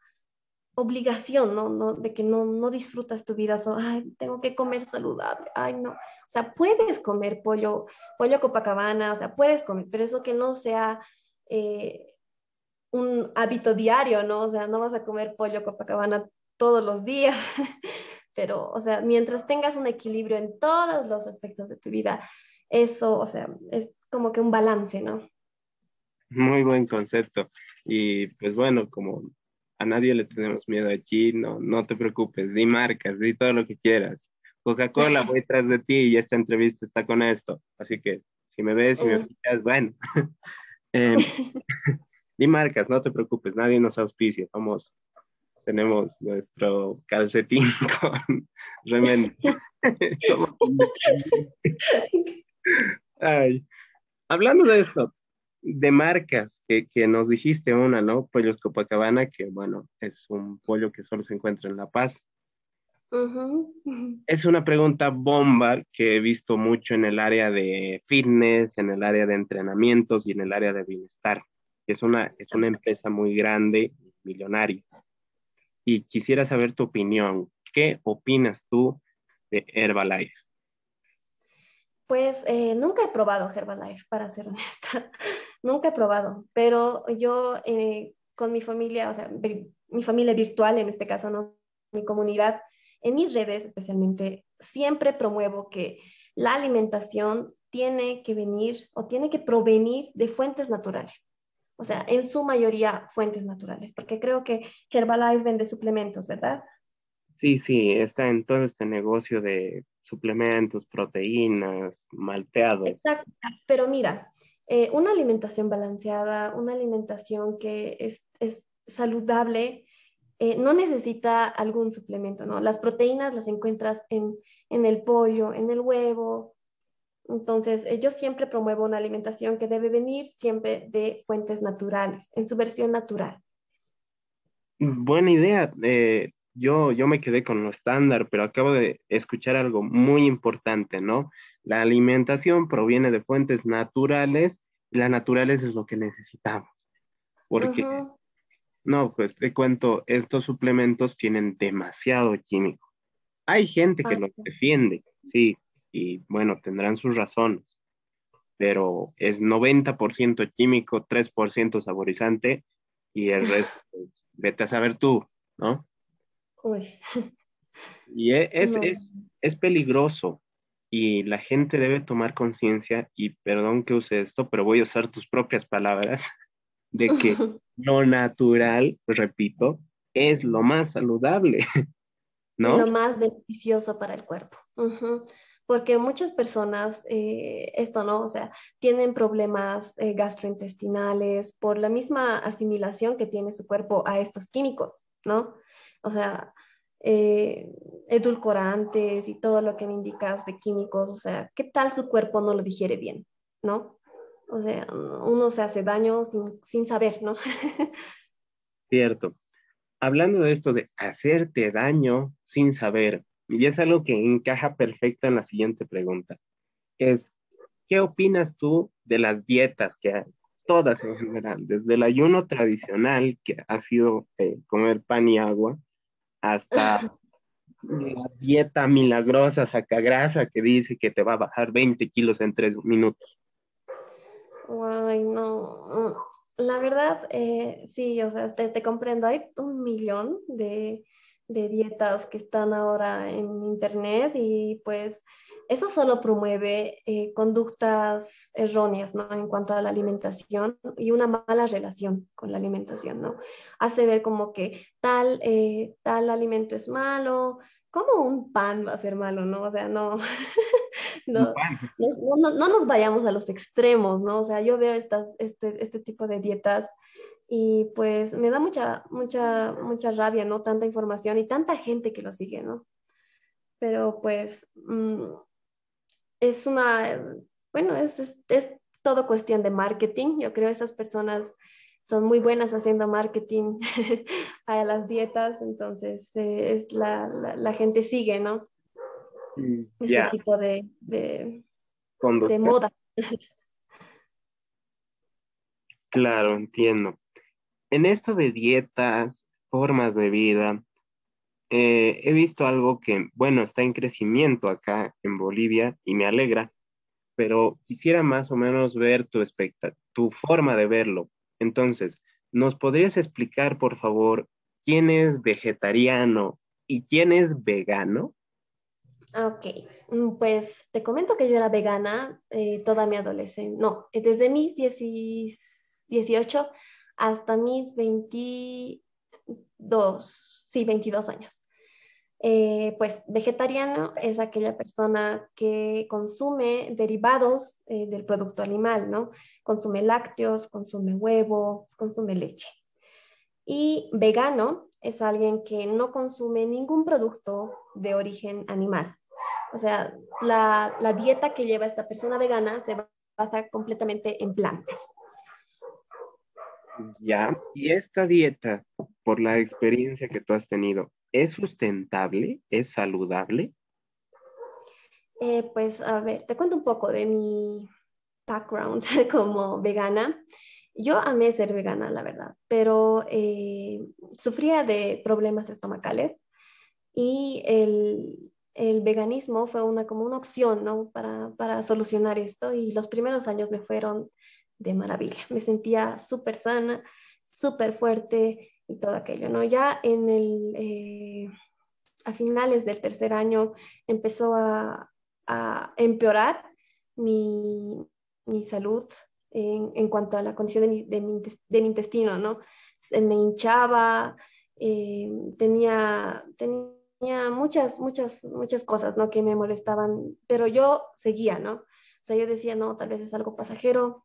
obligación, ¿no? ¿no? De que no, no disfrutas tu vida, solo, ay, tengo que comer saludable, ay, no. O sea, puedes comer pollo, pollo Copacabana, o sea, puedes comer, pero eso que no sea eh, un hábito diario, ¿no? O sea, no vas a comer pollo Copacabana todos los días, pero, o sea, mientras tengas un equilibrio en todos los aspectos de tu vida, eso, o sea, es como que un balance, ¿no? Muy buen concepto. Y pues bueno, como a nadie le tenemos miedo aquí, no, no te preocupes, di marcas, di todo lo que quieras. Coca-Cola, voy tras de ti y esta entrevista está con esto. Así que si me ves y me escuchas, mm. bueno. Em, di marcas, no te preocupes, nadie nos auspicia, vamos. Tenemos nuestro calcetín con remendo. Ay. Hablando de esto, de marcas que, que, nos dijiste una, ¿no? Pollos Copacabana, que bueno, es un pollo que solo se encuentra en La Paz. Es una pregunta bomba que he visto mucho en el área de fitness, en el área de entrenamientos y en el área de bienestar. Es una, es una empresa muy grande, millonaria. Y quisiera saber tu opinión. ¿Qué opinas tú de Herbalife? Pues eh, nunca he probado Herbalife, para ser honesta. Nunca he probado, pero yo eh, con mi familia, o sea, mi familia virtual en este caso, ¿no? Mi comunidad, en mis redes especialmente, siempre promuevo que la alimentación tiene que venir o tiene que provenir de fuentes naturales. O sea, en su mayoría fuentes naturales, porque creo que Herbalife vende suplementos, ¿verdad? Sí, sí, está en todo este negocio de suplementos, proteínas, malteados. Exacto, pero mira, eh, una alimentación balanceada, una alimentación que es, es saludable, eh, no necesita algún suplemento, ¿no? Las proteínas las encuentras en, en el pollo, en el huevo. Entonces, eh, yo siempre promuevo una alimentación que debe venir siempre de fuentes naturales, en su versión natural. Buena idea yo, yo me quedé con lo estándar, pero acabo de escuchar algo muy importante, ¿no? La alimentación proviene de fuentes naturales y la naturales es lo que necesitamos. Porque, no, pues te cuento, estos suplementos tienen demasiado químico. Hay gente que los defiende, sí, y bueno, tendrán sus razones, pero es 90% químico, 3% saborizante y el resto, pues, vete a saber tú, ¿no? Y e, es, es, es, peligroso y la gente debe tomar conciencia, y perdón que use esto, pero voy a usar tus propias palabras, de que lo natural, repito, es lo más saludable, ¿no? Lo más beneficioso para el cuerpo. Porque muchas personas, eh, esto, ¿no? O sea, tienen problemas eh, gastrointestinales por la misma asimilación que tiene su cuerpo a estos químicos, ¿no? o sea, eh, edulcorantes y todo lo que me indicas de químicos, o sea, ¿qué tal su cuerpo no lo digiere bien, no? O sea, uno se hace daño sin, saber, ¿no? Cierto. Hablando de esto de hacerte daño sin saber, y es algo que encaja perfecto en la siguiente pregunta, es, ¿qué opinas tú de las dietas que hay? Todas en general, desde el ayuno tradicional, que ha sido eh, comer pan y agua, hasta la dieta milagrosa sacagrasa que dice que te va a bajar 20 kilos en tres minutos. Ay, no. La verdad, eh, sí, o sea, te, comprendo. Hay un millón de dietas que están ahora en internet y pues eso solo promueve eh, conductas erróneas, ¿no? En cuanto a la alimentación y una mala relación con la alimentación, ¿no? Hace ver como que tal, eh, tal alimento es malo, como un pan va a ser malo, ¿no? O sea, no, no, no, no, nos vayamos a los extremos, ¿no? O sea, yo veo estas, este, este tipo de dietas y pues me da mucha, mucha, mucha rabia, ¿no? Tanta información y tanta gente que lo sigue, ¿no? Pero pues... Mm, es una, bueno, es, es, todo cuestión de marketing. Yo creo que esas personas son muy buenas haciendo marketing a las dietas, entonces eh, es la, la, gente sigue, ¿no? Mm, este tipo de, de, de moda. claro, entiendo. En esto de dietas, formas de vida, eh, he visto algo que, bueno, está en crecimiento acá en Bolivia y me alegra, pero quisiera más o menos ver tu, tu forma de verlo. Entonces, ¿nos podrías explicar, por favor, quién es vegetariano y quién es vegano? Ok, mm, pues te comento que yo era vegana eh, toda mi adolescencia, no, desde mis 16 18 hasta mis 22, sí, 22 años. Eh, pues vegetariano es aquella persona que consume derivados eh, del producto animal, ¿no? Consume lácteos, consume huevo, consume leche. Y vegano es alguien que no consume ningún producto de origen animal. O sea, la, la dieta que lleva esta persona vegana se basa completamente en plantas. Ya, y esta dieta, por la experiencia que tú has tenido, ¿es sustentable? ¿Es saludable? Eh, pues a ver, te cuento un poco de mi background como vegana. Yo amé ser vegana, la verdad, pero eh, sufría de problemas estomacales y el, el, veganismo fue una, como una opción ¿no? para, para solucionar esto y los primeros años me fueron de maravilla. Me sentía súper sana, súper fuerte y todo aquello, ¿no? Ya en el, eh, a finales del tercer año empezó a, a empeorar mi, mi salud en, en, cuanto a la condición de mi, de mi, de mi intestino, ¿no? Me hinchaba, eh, tenía, tenía muchas, muchas, muchas cosas, ¿no? Que me molestaban, pero yo seguía, ¿no? O sea, yo decía, no, tal vez es algo pasajero,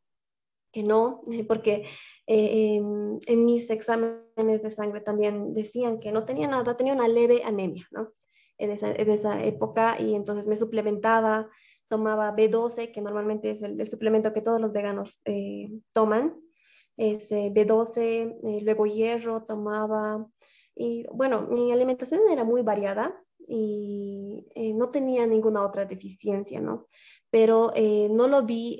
no, porque eh, em, en mis exámenes de sangre también decían que no tenía nada, tenía una leve anemia, ¿no? En esa, en esa época y entonces me suplementaba, tomaba B12, que normalmente es el, suplemento que todos los veganos eh, toman, es B12, eh, luego hierro tomaba y bueno, mi alimentación era muy variada y eh, no tenía ninguna otra deficiencia, ¿no? Pero eh, no lo vi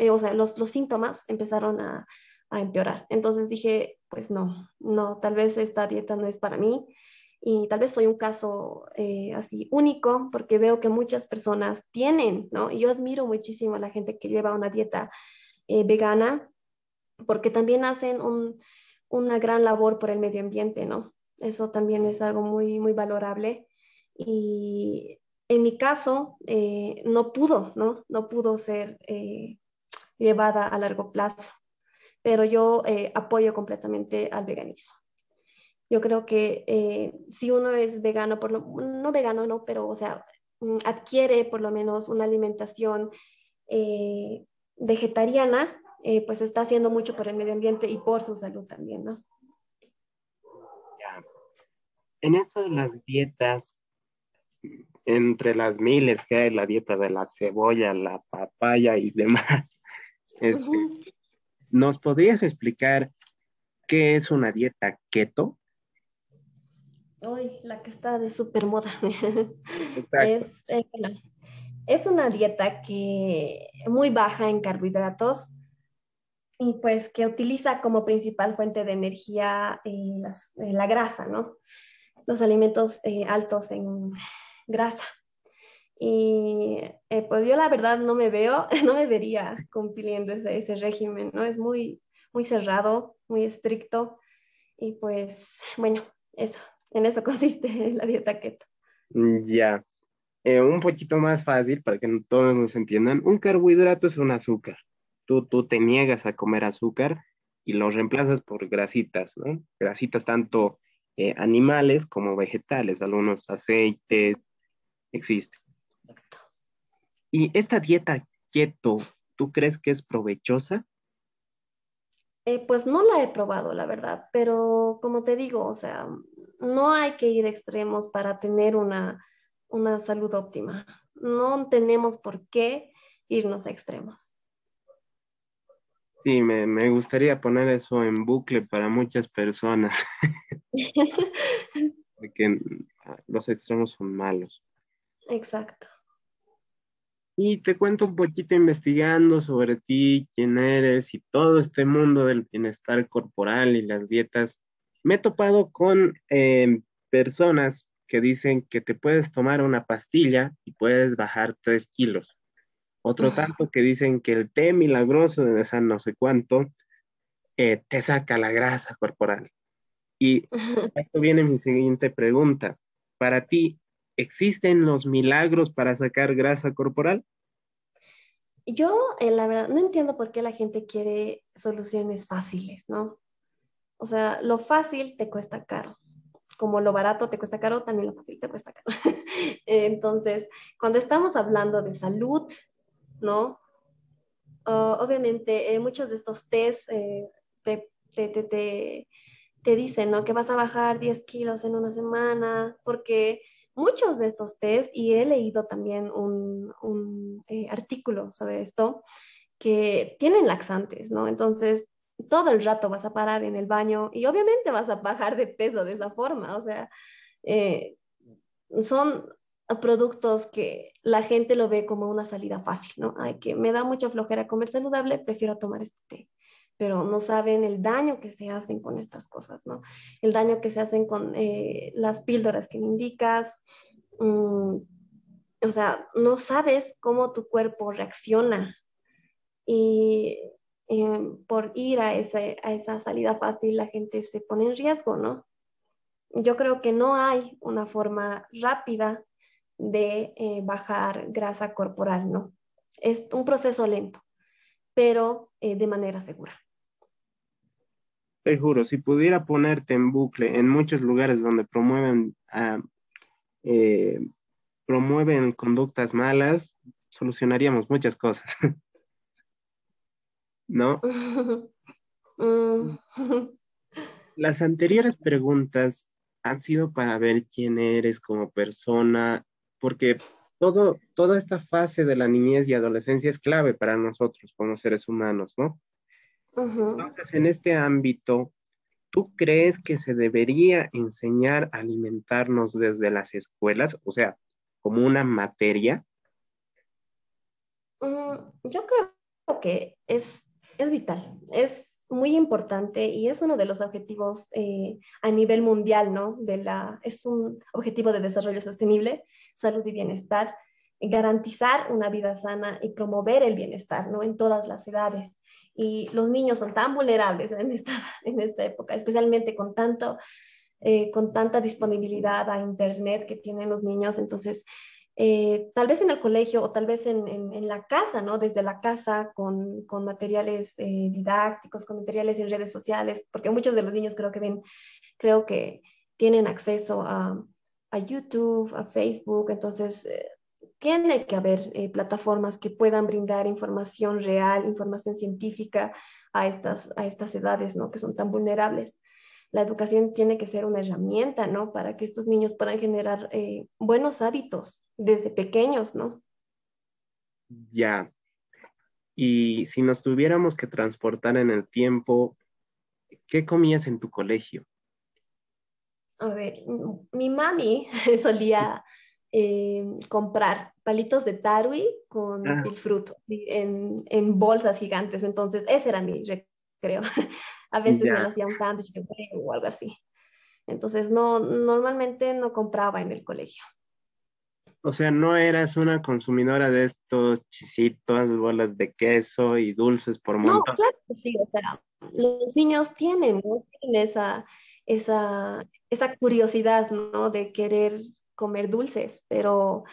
eh, o sea, los, los síntomas empezaron a, a, empeorar. Entonces dije, pues no, no, tal vez esta dieta no es para mí y tal vez soy un caso eh, así único porque veo que muchas personas tienen, ¿no? Y yo admiro muchísimo a la gente que lleva una dieta eh, vegana porque también hacen un, una gran labor por el medio ambiente, ¿no? Eso también es algo muy, muy valorable. Y en mi caso, eh, no pudo, ¿no? No pudo ser eh, llevada a largo plazo. Pero yo eh, apoyo completamente al veganismo. Yo creo que eh, si uno es vegano, por lo, no vegano, no, pero o sea, mm, adquiere por lo menos una alimentación eh, vegetariana, eh, pues está haciendo mucho por el medio ambiente y por su salud también, ¿no? En esto de las dietas, entre las miles que hay, la dieta de la cebolla, la papaya y demás, este, uh -huh. ¿Nos podrías explicar qué es una dieta keto? Uy, la que está de súper moda. es, eh, bueno, es una dieta que muy baja en carbohidratos y pues que utiliza como principal fuente de energía eh, las, eh, la grasa, ¿no? Los alimentos altos en grasa. Y eh, pues yo la verdad no me veo, no me vería cumpliendo ese, régimen, ¿no? Es muy, muy cerrado, muy estricto. Y pues, bueno, eso, en eso consiste la dieta keto. Ya. Eh, un poquito más fácil para que todos nos entiendan. Un carbohidrato es un azúcar. Tú, tú te niegas a comer azúcar y lo reemplazas por grasitas, ¿no? Grasitas tanto eh, animales como vegetales, algunos aceites, existen. ¿Y esta dieta keto, tú crees que es provechosa? Eh, pues no la he probado, la verdad, pero como te digo, o sea, no hay que ir a extremos para tener una, una salud óptima. No tenemos por qué irnos a extremos. Sí, me, me gustaría poner eso en bucle para muchas personas. Porque los extremos son malos. Exacto. Y te cuento un poquito investigando sobre ti, quién eres y todo este mundo del bienestar corporal y las dietas. Me he topado con eh, personas que dicen que te puedes tomar una pastilla y puedes bajar tres kilos. Otro tanto que dicen que el té milagroso de esa no sé cuánto eh, te saca la grasa corporal. Y esto viene mi siguiente pregunta. Para ti, ¿existen los milagros para sacar grasa corporal? yo, eh, la verdad, no entiendo por qué la gente quiere soluciones fáciles, ¿no? O sea, lo fácil te cuesta caro. Como lo barato te cuesta caro, también lo fácil te cuesta caro. Entonces, cuando estamos hablando de salud, ¿no? obviamente, eh, muchos de estos test eh, te, te, te, te, dicen, ¿no? Que vas a bajar 10 kilos en una semana, porque muchos de estos test, y he leído también un, eh, artículo sobre esto, que tienen laxantes, ¿no? Entonces, todo el rato vas a parar en el baño y obviamente vas a bajar de peso de esa forma, o sea, eh, son productos que la gente lo ve como una salida fácil, ¿no? Ay, que me da mucha flojera comer saludable, prefiero tomar este té pero no saben el daño que se hacen con estas cosas, ¿no? El daño que se hacen con eh, las píldoras que me indicas. Mm, o sea, no sabes cómo tu cuerpo reacciona. Y por ir a, ese, a esa salida fácil, la gente se pone en riesgo, ¿no? Yo creo que no hay una forma rápida de eh, bajar grasa corporal, ¿no? Es un proceso lento, pero eh, de manera segura. Te juro, si pudiera ponerte en bucle en muchos lugares donde promueven, ah, eh, promueven conductas malas, solucionaríamos muchas cosas. ¿No? Mm. Las anteriores preguntas han sido para ver quién eres como persona, porque todo, toda esta fase de la niñez y adolescencia es clave para nosotros como seres humanos, ¿no? Entonces, en este ámbito, ¿tú crees que se debería enseñar a alimentarnos desde las escuelas? O sea, como una materia. Mm, yo creo que es, es vital, es muy importante y es uno de los objetivos eh, a nivel mundial, ¿no? De la, es un objetivo de desarrollo sostenible, salud y bienestar, garantizar una vida sana y promover el bienestar, ¿no? En todas las edades y los niños son tan vulnerables en esta, en esta época, especialmente con, tanto, eh, con tanta disponibilidad a Internet que tienen los niños. Entonces, eh, tal vez en el colegio o tal vez en, en, la casa, ¿no? Desde la casa con, con materiales eh, didácticos, con materiales en redes sociales, porque muchos de los niños creo que ven, creo que tienen acceso a, a YouTube, a Facebook, entonces tiene que haber eh, plataformas que puedan brindar información real, información científica a estas, a estas edades, ¿no? Que son tan vulnerables. La educación tiene que ser una herramienta, ¿no? Para que estos niños puedan generar eh, buenos hábitos desde pequeños, ¿no? Ya. Y si nos tuviéramos que transportar en el tiempo, ¿qué comías en tu colegio? A ver, mi mami solía eh, comprar palitos de tarwi con ah. el fruto en, en, bolsas gigantes. Entonces, ese era mi recreo. A veces me hacía un sándwich de huevo o algo así. Entonces, no, normalmente no compraba en el colegio. O sea, no eras una consumidora de estos chisitos, bolas de queso y dulces por montón. No, claro que sí. O sea, los niños tienen, tienen esa, esa, esa curiosidad, ¿no? De querer comer dulces, pero,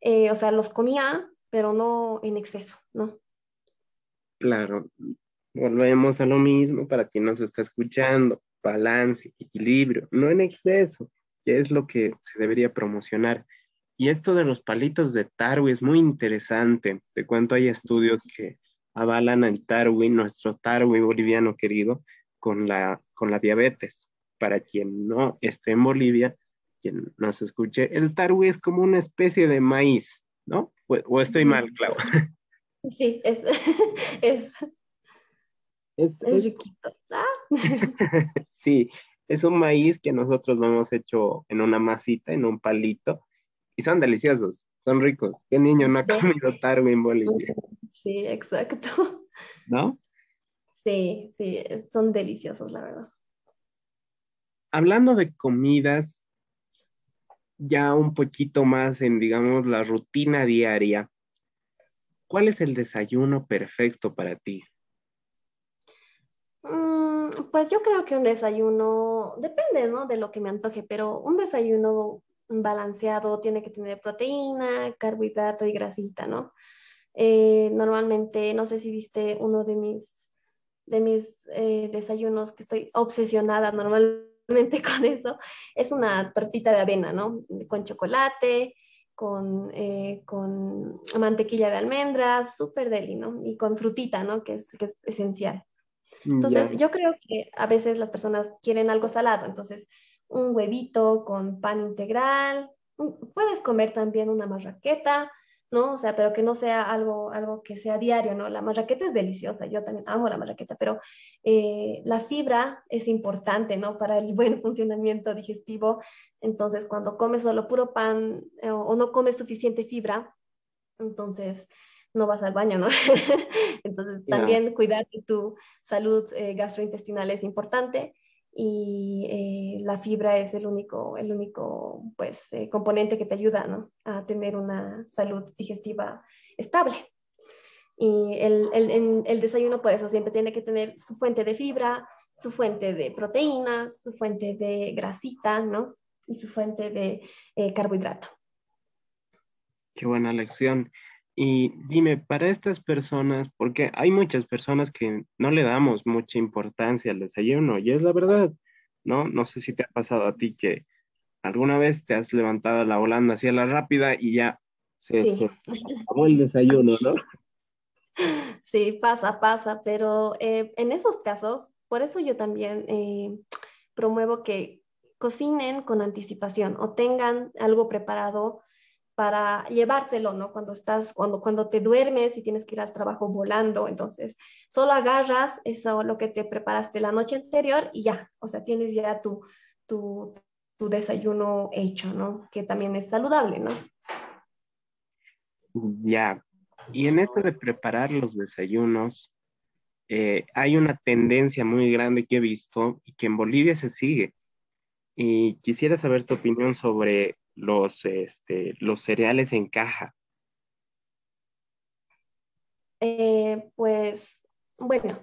eh, o sea, los comía, pero no en exceso, ¿no? Claro, volvemos a lo mismo para quien nos está escuchando, balance, equilibrio, no en exceso, que es lo que se debería promocionar. Y esto de los palitos de Tarwi es muy interesante. Te cuento, hay estudios que avalan al Tarwi, nuestro Tarwi boliviano querido, con la, con la diabetes. Para quien no esté en Bolivia, quien nos escuche, el tarwi es como una especie de maíz, ¿no? O, estoy mal, claro. Sí, es, es, es, es ah. sí, es un maíz que nosotros lo hemos hecho en una masita, en un palito, y son deliciosos, son ricos. ¿Qué niño no ha comido tarwi en Bolivia? Sí, exacto. ¿No? Sí, sí, son deliciosos, la verdad. Hablando de comidas, ya un poquito más en, digamos, la rutina diaria, ¿cuál es el desayuno perfecto para ti? Mm, pues yo creo que un desayuno, depende, ¿no? De lo que me antoje, pero un desayuno balanceado tiene que tener proteína, carbohidrato y grasita, ¿no? Eh, normalmente, no sé si viste uno de mis, de mis eh, desayunos que estoy obsesionada normalmente con eso, es una tortita de avena, ¿no? Con chocolate, con, eh, con mantequilla de almendras, súper deli, ¿no? Y con frutita, ¿no? Que es, que es esencial. Entonces, yo creo que a veces las personas quieren algo salado, entonces un huevito con pan integral, puedes comer también una marraqueta, ¿no? O sea, pero que no sea algo, algo que sea diario, ¿no? La marraqueta es deliciosa, yo también amo la marraqueta, pero eh, la fibra es importante, ¿no? Para el buen funcionamiento digestivo. Entonces, cuando comes solo puro pan eh, o no comes suficiente fibra, entonces no vas al baño, ¿no? entonces, también cuidar de tu salud eh, gastrointestinal es importante y eh, la fibra es el único, el único pues, eh, componente que te ayuda ¿no? a tener una salud digestiva estable. Y el, el, el, desayuno por eso siempre tiene que tener su fuente de fibra, su fuente de proteínas, su fuente de grasita, ¿no? Y su fuente de eh, carbohidrato. Qué buena lección. Y dime, para estas personas, porque hay muchas personas que no le damos mucha importancia al desayuno, y es la verdad, ¿no? No sé si te ha pasado a ti que alguna vez te has levantado la volanda hacia la rápida y ya se, acabó el desayuno, ¿no? Sí, pasa, pasa, pero eh, en esos casos, por eso yo también eh, promuevo que cocinen con anticipación o tengan algo preparado para llevártelo, ¿no? Cuando estás, cuando, cuando te duermes y tienes que ir al trabajo volando, entonces solo agarras eso, lo que te preparaste la noche anterior y ya, o sea, tienes ya tu, tu, tu desayuno hecho, ¿no? Que también es saludable, ¿no? Ya, y en esto de preparar los desayunos, eh, hay una tendencia muy grande que he visto y que en Bolivia se sigue. Y quisiera saber tu opinión sobre los, este, los cereales en caja? Eh, pues, bueno,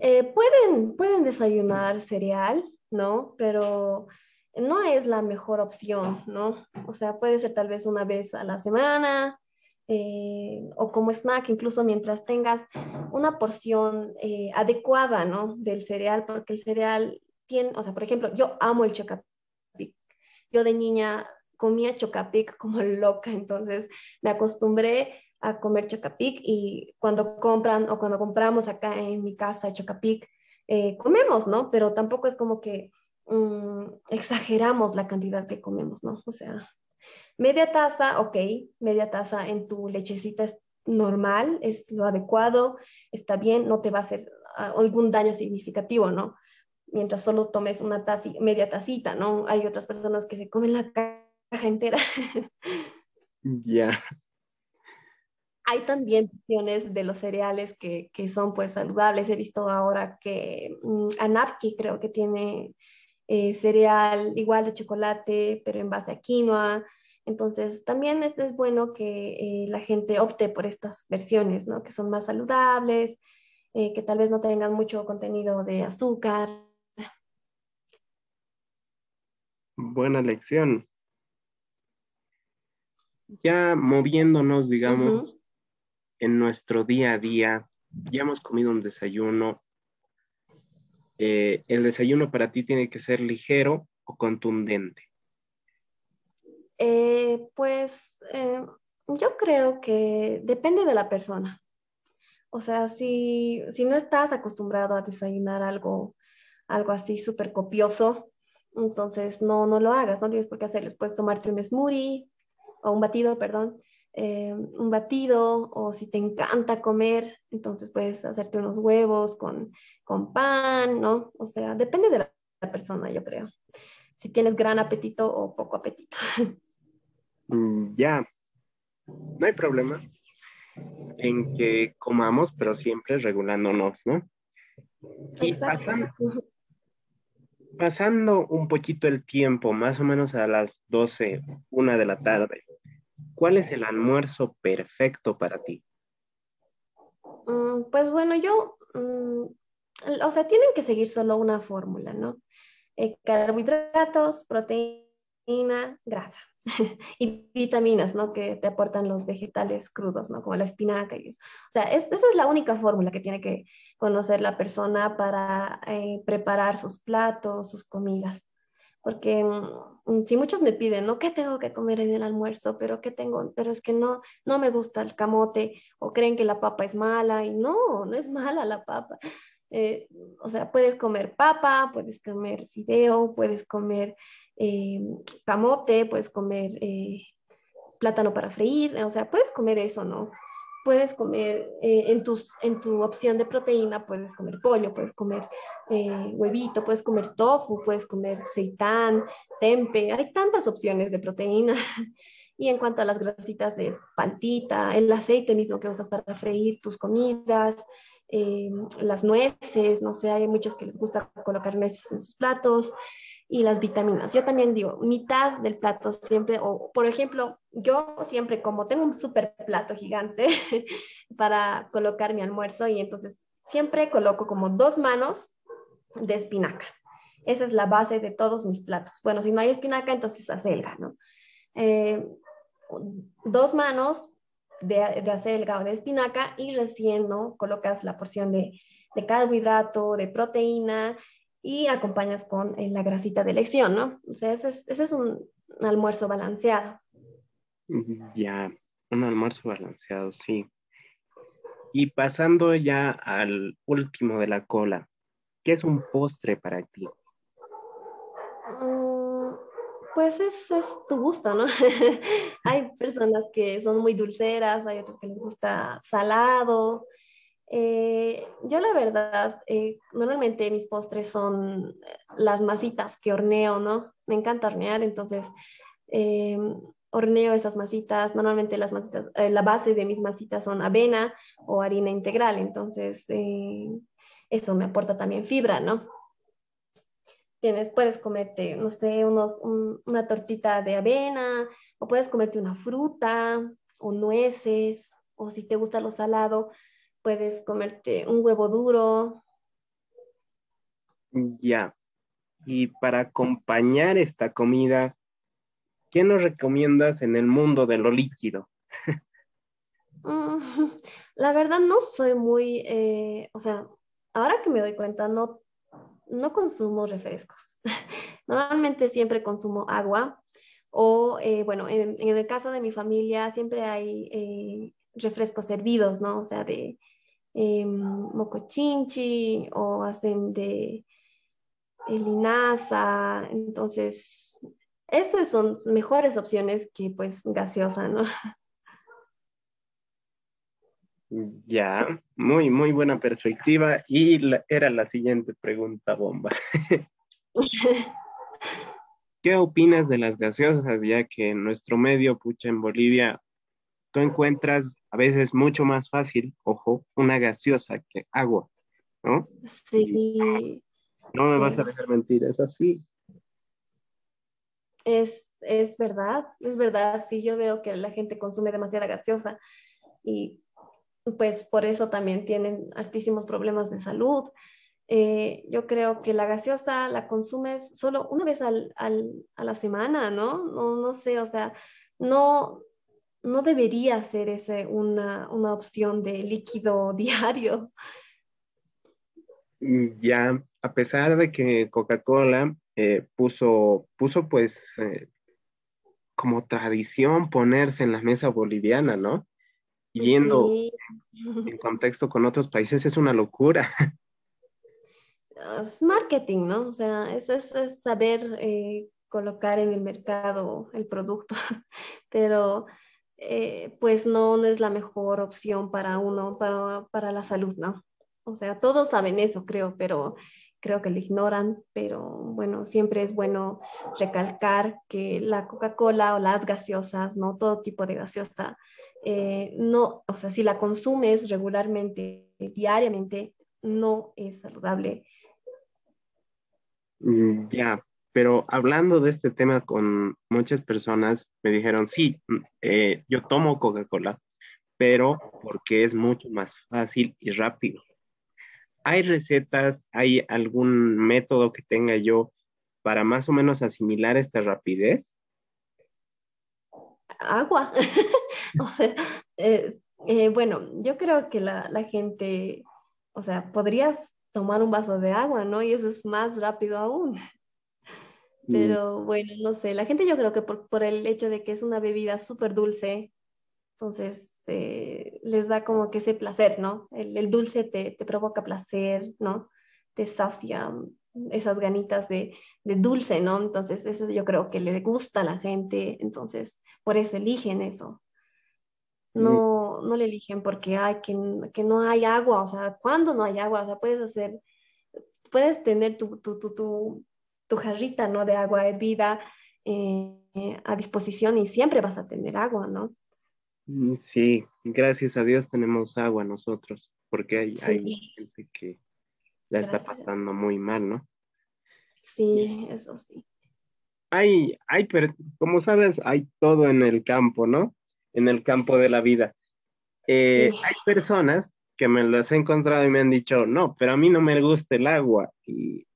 eh, pueden, pueden desayunar cereal, ¿no? Pero no es la mejor opción, ¿no? O sea, puede ser tal vez una vez a la semana eh, o como snack, incluso mientras tengas una porción adecuada, ¿no? Del cereal, porque el cereal tiene, o sea, por ejemplo, yo amo el chocapic. Yo de niña comía chocapic como loca, entonces me acostumbré a comer chocapic y cuando compran o cuando compramos acá en mi casa chocapic, eh, comemos, ¿no? Pero tampoco es como que mm, exageramos la cantidad que comemos, ¿no? O sea, media taza, ok, media taza en tu lechecita es normal, es lo adecuado, está bien, no te va a hacer ah, algún daño significativo, ¿no? Mientras solo tomes una taza, media tacita, ¿no? Hay otras personas que se comen la entera. Ya. Hay también opciones de los cereales que, que, son pues saludables. He visto ahora que um, Anapki creo que tiene eh, cereal igual de chocolate, pero en base a quinoa. Entonces, también es, es bueno que eh, la gente opte por estas versiones, ¿no? Que son más saludables, eh, que tal vez no tengan mucho contenido de azúcar. Buena lección ya moviéndonos, digamos, en nuestro día a día, ya hemos comido un desayuno. Eh, ¿El desayuno para ti tiene que ser ligero o contundente? Eh, pues eh, yo creo que depende de la persona. O sea, si, si no estás acostumbrado a desayunar algo, algo así súper copioso, entonces no, no lo hagas, no tienes por qué hacerles. Puedes tomarte un smoothie, o un batido, perdón, eh, un batido, o si te encanta comer, entonces puedes hacerte unos huevos con, con pan, ¿no? O sea, depende de la, persona, yo creo. Si tienes gran apetito o poco apetito. Mm, ya, no hay problema en que comamos, pero siempre regulándonos, ¿no? Y pasando, pasando un poquito el tiempo, más o menos a las 12, una de la tarde, ¿Cuál es el almuerzo perfecto para ti? Mm, pues bueno, yo, mm, o sea, tienen que seguir solo una fórmula, ¿no? Eh, carbohidratos, proteína, grasa y vitaminas, ¿no? Que te aportan los vegetales crudos, ¿no? Como la espinaca. O sea, esa es la única fórmula que tiene que conocer la persona para eh, preparar sus platos, sus comidas. Porque mm, si muchos me piden, ¿no? ¿Qué tengo que comer en el almuerzo? Pero ¿qué tengo? Pero es que no, no me gusta el camote o creen que la papa es mala y no, no es mala la papa. Eh, o sea, puedes comer papa, puedes comer fideo, puedes comer eh, camote, puedes comer eh, plátano para freír, o sea, puedes comer eso, ¿no? Puedes comer en, tus, en tu opción de proteína, puedes comer pollo, puedes comer huevito, puedes comer tofu, puedes comer seitán, tempe, hay tantas opciones de proteína. Y en cuanto a las grasitas, es pantita, el aceite mismo que usas para freír tus comidas, eh, las nueces, no sé, hay muchos que les gusta colocar nueces en sus platos y las vitaminas. Yo también digo, mitad del plato siempre, o por ejemplo, yo siempre como tengo un super plato gigante para colocar mi almuerzo y entonces siempre coloco como dos manos de espinaca. Esa es la base de todos mis platos. Bueno, si no hay espinaca, entonces acelga, ¿no? Eh, dos manos de, de acelga o de espinaca y recién, ¿no? Colocas la porción de, de carbohidrato, de proteína y acompañas con eh, la grasita de elección, ¿no? O sea, ese es, ese es un, almuerzo balanceado. Ya, un almuerzo balanceado, sí. Y pasando ya al último de la cola, ¿qué es un postre para ti? Mm, pues es, es tu gusto, ¿no? hay personas que son muy dulceras, hay otras que les gusta salado. Eh, yo la verdad, eh, normalmente mis postres son las masitas que horneo, ¿no? Me encanta hornear, entonces eh, horneo esas masitas. Normalmente las masitas, la base de mis masitas son avena o harina integral, entonces eso me aporta también fibra, ¿no? tienes, puedes comerte, no sé, unos, una tortita de avena, o puedes comerte una fruta, o nueces, o si te gusta lo salado, puedes comerte un huevo duro. Ya. Y para acompañar esta comida, ¿qué nos recomiendas en el mundo de lo líquido? Mm, la verdad no soy muy, eh, o sea, ahora que me doy cuenta, no no consumo refrescos. Normalmente siempre consumo agua o, eh, bueno, en, el caso de mi familia siempre hay eh, refrescos servidos, ¿no? O sea, de eh, mocochinchi o hacen de linaza. Entonces, esas son mejores opciones que pues gaseosa, ¿no? Ya, muy, muy buena perspectiva. Y era la siguiente pregunta bomba. ¿Qué opinas de las gaseosas, ya que en nuestro medio, pucha, en Bolivia, tú encuentras a veces mucho más fácil, ojo, una gaseosa que agua, ¿no? Sí. No me vas a dejar mentir, es así. Es, es verdad, es verdad, sí, yo veo que la gente consume demasiada gaseosa y pues por eso también tienen altísimos problemas de salud. Eh, yo creo que la gaseosa la consumes solo una vez al, a la semana, ¿no? ¿no? No sé, o sea, no, no debería ser ese una, una opción de líquido diario. Mm, ya, a pesar de que Coca-Cola eh, puso, puso pues eh, como tradición ponerse en la mesa boliviana, ¿no? yendo en contexto con otros países es una locura. Es marketing, ¿no? O sea, es, es, saber eh, colocar en el mercado el producto, pero eh, pues no, no, es la mejor opción para uno, para, para la salud, ¿no? O sea, todos saben eso, creo, pero creo que lo ignoran, pero bueno, siempre es bueno recalcar que la Coca-Cola o las gaseosas, ¿no? Todo tipo de gaseosa eh, no, o sea, si la consumes regularmente, diariamente, no es saludable. Mm, ya, pero hablando de este tema con muchas personas, me dijeron, sí, mm, eh, yo tomo Coca-Cola, pero porque es mucho más fácil y rápido. ¿Hay recetas, hay algún método que tenga yo para más o menos asimilar esta rapidez? agua. o sea, eh, eh, bueno, yo creo que la, la, gente, o sea, podrías tomar un vaso de agua, ¿no? Y eso es más rápido aún. Mm. Pero bueno, no sé, la gente yo creo que por, por el hecho de que es una bebida súper dulce, entonces eh, les da como que ese placer, ¿no? El, el dulce te, te, provoca placer, ¿no? Te sacia esas ganitas de, de, dulce, ¿no? Entonces eso yo creo que le gusta a la gente, entonces por eso eligen eso. No, no le eligen porque hay que, que no hay agua, o sea, ¿cuándo no hay agua? O sea, puedes hacer, puedes tener tu, tu, tu, tu tu jarrita, ¿no? De agua de vida eh, a disposición y siempre vas a tener agua, ¿no? Mm, sí, gracias a Dios tenemos agua nosotros, porque hay, hay gente que la está pasando muy mal, ¿no? Sí, eso sí. Hay, hay, como sabes, hay todo en el campo, ¿no? En el campo de la vida. Eh, hay personas que me las he encontrado y me han dicho, no, pero a mí no me gusta el agua. Y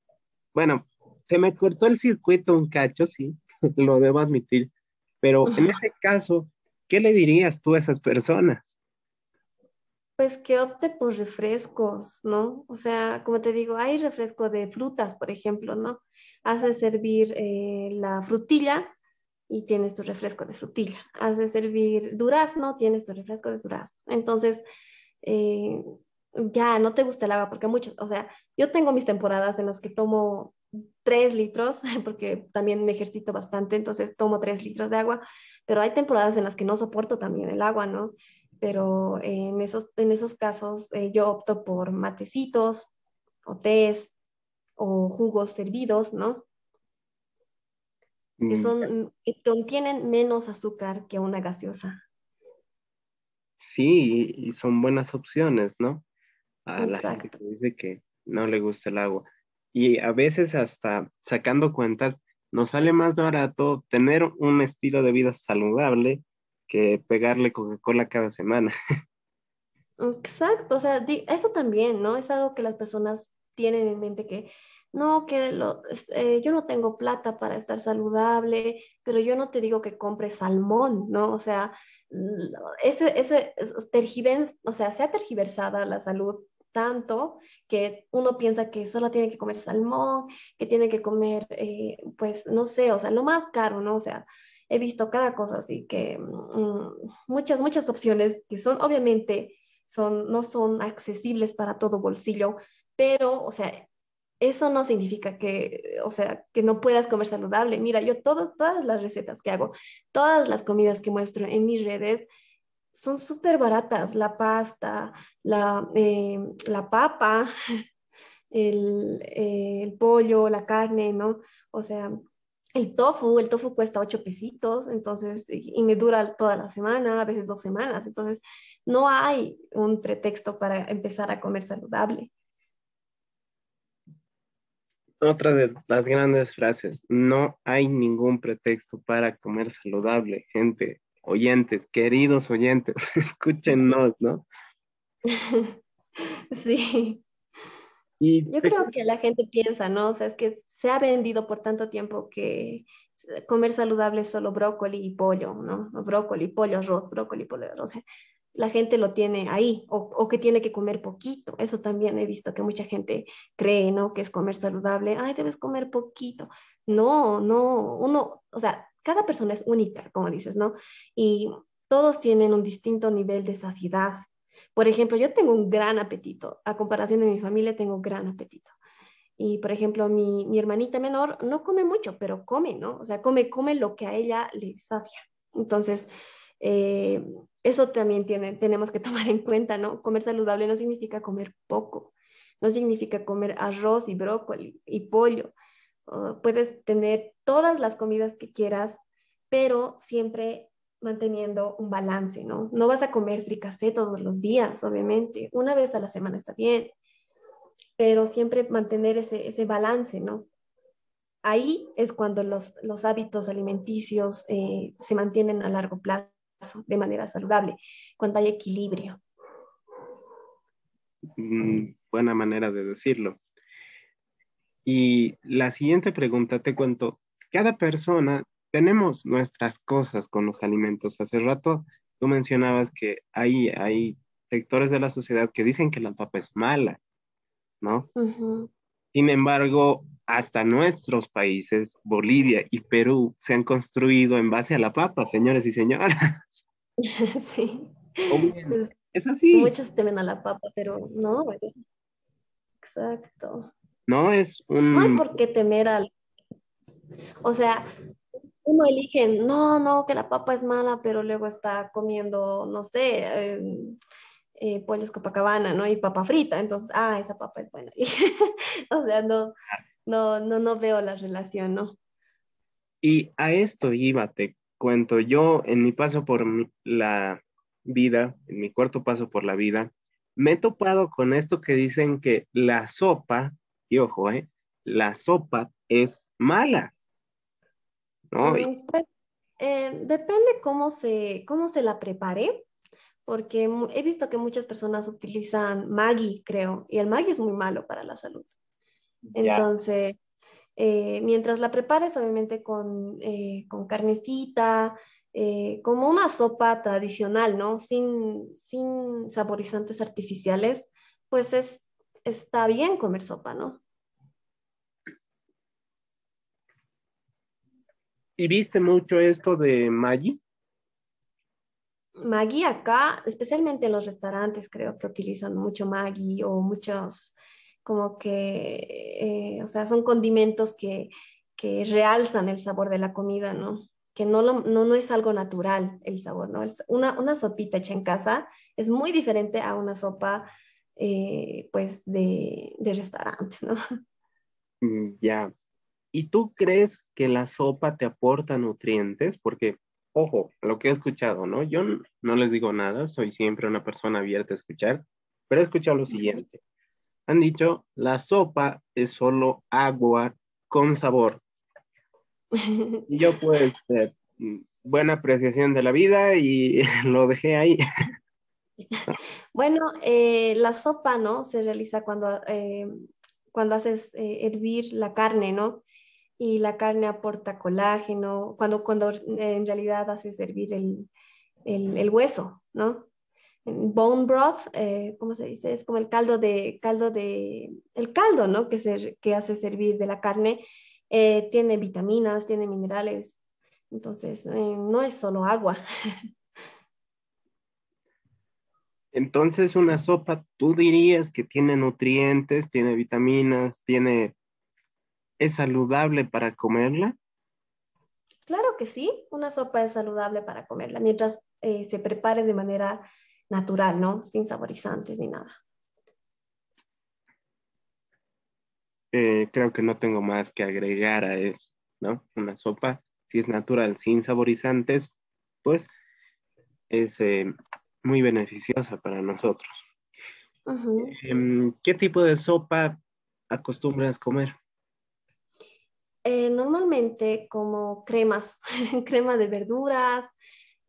bueno, se me cortó el circuito un cacho, sí, lo debo admitir, pero en ese caso, ¿qué le dirías tú a esas personas? Pues que opte por refrescos, ¿no? O sea, como te digo, hay refresco de frutas, por ejemplo, ¿no? Haces servir eh, la frutilla y tienes tu refresco de frutilla. Haces servir durazno, tienes tu refresco de durazno. Entonces, eh, ya no te gusta el agua, porque muchos, o sea, yo tengo mis temporadas en las que tomo tres litros, porque también me ejercito bastante, entonces tomo tres litros de agua, pero hay temporadas en las que no soporto también el agua, ¿no? Pero en esos, en esos casos eh, yo opto por matecitos o tés o jugos servidos, ¿no? Que, mm. son, que contienen menos azúcar que una gaseosa. Sí, y son buenas opciones, ¿no? A la gente que dice que no le gusta el agua y a veces hasta sacando cuentas, nos sale más barato tener un estilo de vida saludable que pegarle Coca-Cola cada semana. Exacto, o sea, eso también, ¿no? Es algo que las personas tienen en mente que no, que lo, eh, yo no tengo plata para estar saludable, pero yo no te digo que compres salmón, ¿no? O sea, ese, ese o sea, se tergiversada la salud tanto que uno piensa que solo tiene que comer salmón, que tiene que comer, eh, pues, no sé, o sea, lo más caro, ¿no? O sea, he visto cada cosa así que mm, muchas, muchas opciones que son, obviamente, son, no son accesibles para todo bolsillo, pero, o sea, eso no significa que, o sea, que no puedas comer saludable. Mira, yo todo, todas las recetas que hago, todas las comidas que muestro en mis redes, son súper baratas, la pasta, la, eh, la papa, el, eh, el, pollo, la carne, ¿no? O sea, el tofu, el tofu cuesta ocho pesitos, entonces, y me dura toda la semana, a veces dos semanas, entonces no hay un pretexto para empezar a comer saludable. Otra de las grandes frases, no hay ningún pretexto para comer saludable, gente oyentes, queridos oyentes, escúchenos, ¿no? Sí. Y Yo creo que la gente piensa, ¿no? O sea, es que se ha vendido por tanto tiempo que comer saludable es solo brócoli y pollo, ¿no? Brócoli, pollo, arroz, brócoli, pollo, arroz. La gente lo tiene ahí, o, o, que tiene que comer poquito. Eso también he visto que mucha gente cree, ¿no? Que es comer saludable. Ay, debes comer poquito. No, no, uno, o sea, cada persona es única, como dices, ¿no? Y todos tienen un distinto nivel de saciedad. Por ejemplo, yo tengo un gran apetito. A comparación de mi familia, tengo gran apetito. Y, por ejemplo, mi, mi hermanita menor no come mucho, pero come, ¿no? O sea, come, come lo que a ella le sacia. Entonces, eh, eso también tiene, tenemos que tomar en cuenta, ¿no? Comer saludable no significa comer poco, no significa comer arroz y brócoli y pollo, puedes tener todas las comidas que quieras, pero siempre manteniendo un balance, ¿no? No vas a comer fricasé todos los días, obviamente. Una vez a la semana está bien, pero siempre mantener ese, ese balance, ¿no? Ahí es cuando los, los hábitos alimenticios eh, se mantienen a largo plazo de manera saludable, cuando hay equilibrio. Mm, buena manera de decirlo. Y la siguiente pregunta te cuento, cada persona tenemos nuestras cosas con los alimentos. Hace rato tú mencionabas que hay, hay sectores de la sociedad que dicen que la papa es mala, ¿no? Sin embargo, hasta nuestros países, Bolivia y Perú, se han construido en base a la papa, señores y señoras. Sí. Pues, es así. Muchos temen a la papa, pero no. Exacto. No es un... No hay por qué temer al... O sea, uno elige, no, no, que la papa es mala, pero luego está comiendo, no sé, em, eh, pollos Copacabana, ¿no? Y papa frita, entonces, ah, esa papa es buena. o sea, no, no, no, no veo la relación, ¿no? Y a esto iba, te cuento, yo en mi paso por la vida, en mi cuarto paso por la vida, me he topado con esto que dicen que la sopa, y ojo, ¿eh? La sopa es mala. ¿no? Mm, pues, eh, depende cómo se, cómo se la prepare, porque he visto que muchas personas utilizan Maggi, creo, y el Maggi es muy malo para la salud. Entonces, eh, mientras la prepares, obviamente con, eh, con carnecita, como una sopa tradicional, ¿no? Sin, sin saborizantes artificiales, pues es, está bien comer sopa, ¿no? ¿Y viste mucho esto de Maggi? Maggi acá, especialmente en los restaurantes, creo que utilizan mucho Maggi o muchos, como que, eh, o sea, son condimentos que, que, realzan el sabor de la comida, ¿no? Que no, no, no es algo natural el sabor, ¿no? Una, una sopita hecha en casa es muy diferente a una sopa, eh, pues, de, de restaurante, ¿no? Mm, ya, ¿Y tú crees que la sopa te aporta nutrientes? Porque, ojo, lo que he escuchado, ¿no? Yo no les digo nada, soy siempre una persona abierta a escuchar, pero he escuchado lo siguiente. Han dicho, la sopa es solo agua con sabor. Y yo pues, eh, buena apreciación de la vida y lo dejé ahí. Bueno, eh, la sopa, ¿no? Se realiza cuando, eh, cuando haces hervir la carne, ¿no? y la carne aporta colágeno, cuando, cuando en realidad hace servir el, el, hueso, ¿no? Bone broth, eh, ¿cómo se dice? Es como el caldo de, caldo de, el caldo, ¿no? Que, se, que hace servir de la carne, eh, tiene vitaminas, tiene minerales, entonces eh, no es solo agua. Entonces una sopa, tú dirías que tiene nutrientes, tiene vitaminas, tiene ¿Es saludable para comerla? Claro que sí, una sopa es saludable para comerla mientras eh, se prepare de manera natural, ¿no? Sin saborizantes ni nada. Eh, creo que no tengo más que agregar a eso, ¿no? Una sopa, si es natural, sin saborizantes, pues es eh, muy beneficiosa para nosotros. Em, ¿Qué tipo de sopa acostumbras comer? Eh, normalmente como cremas, crema de verduras,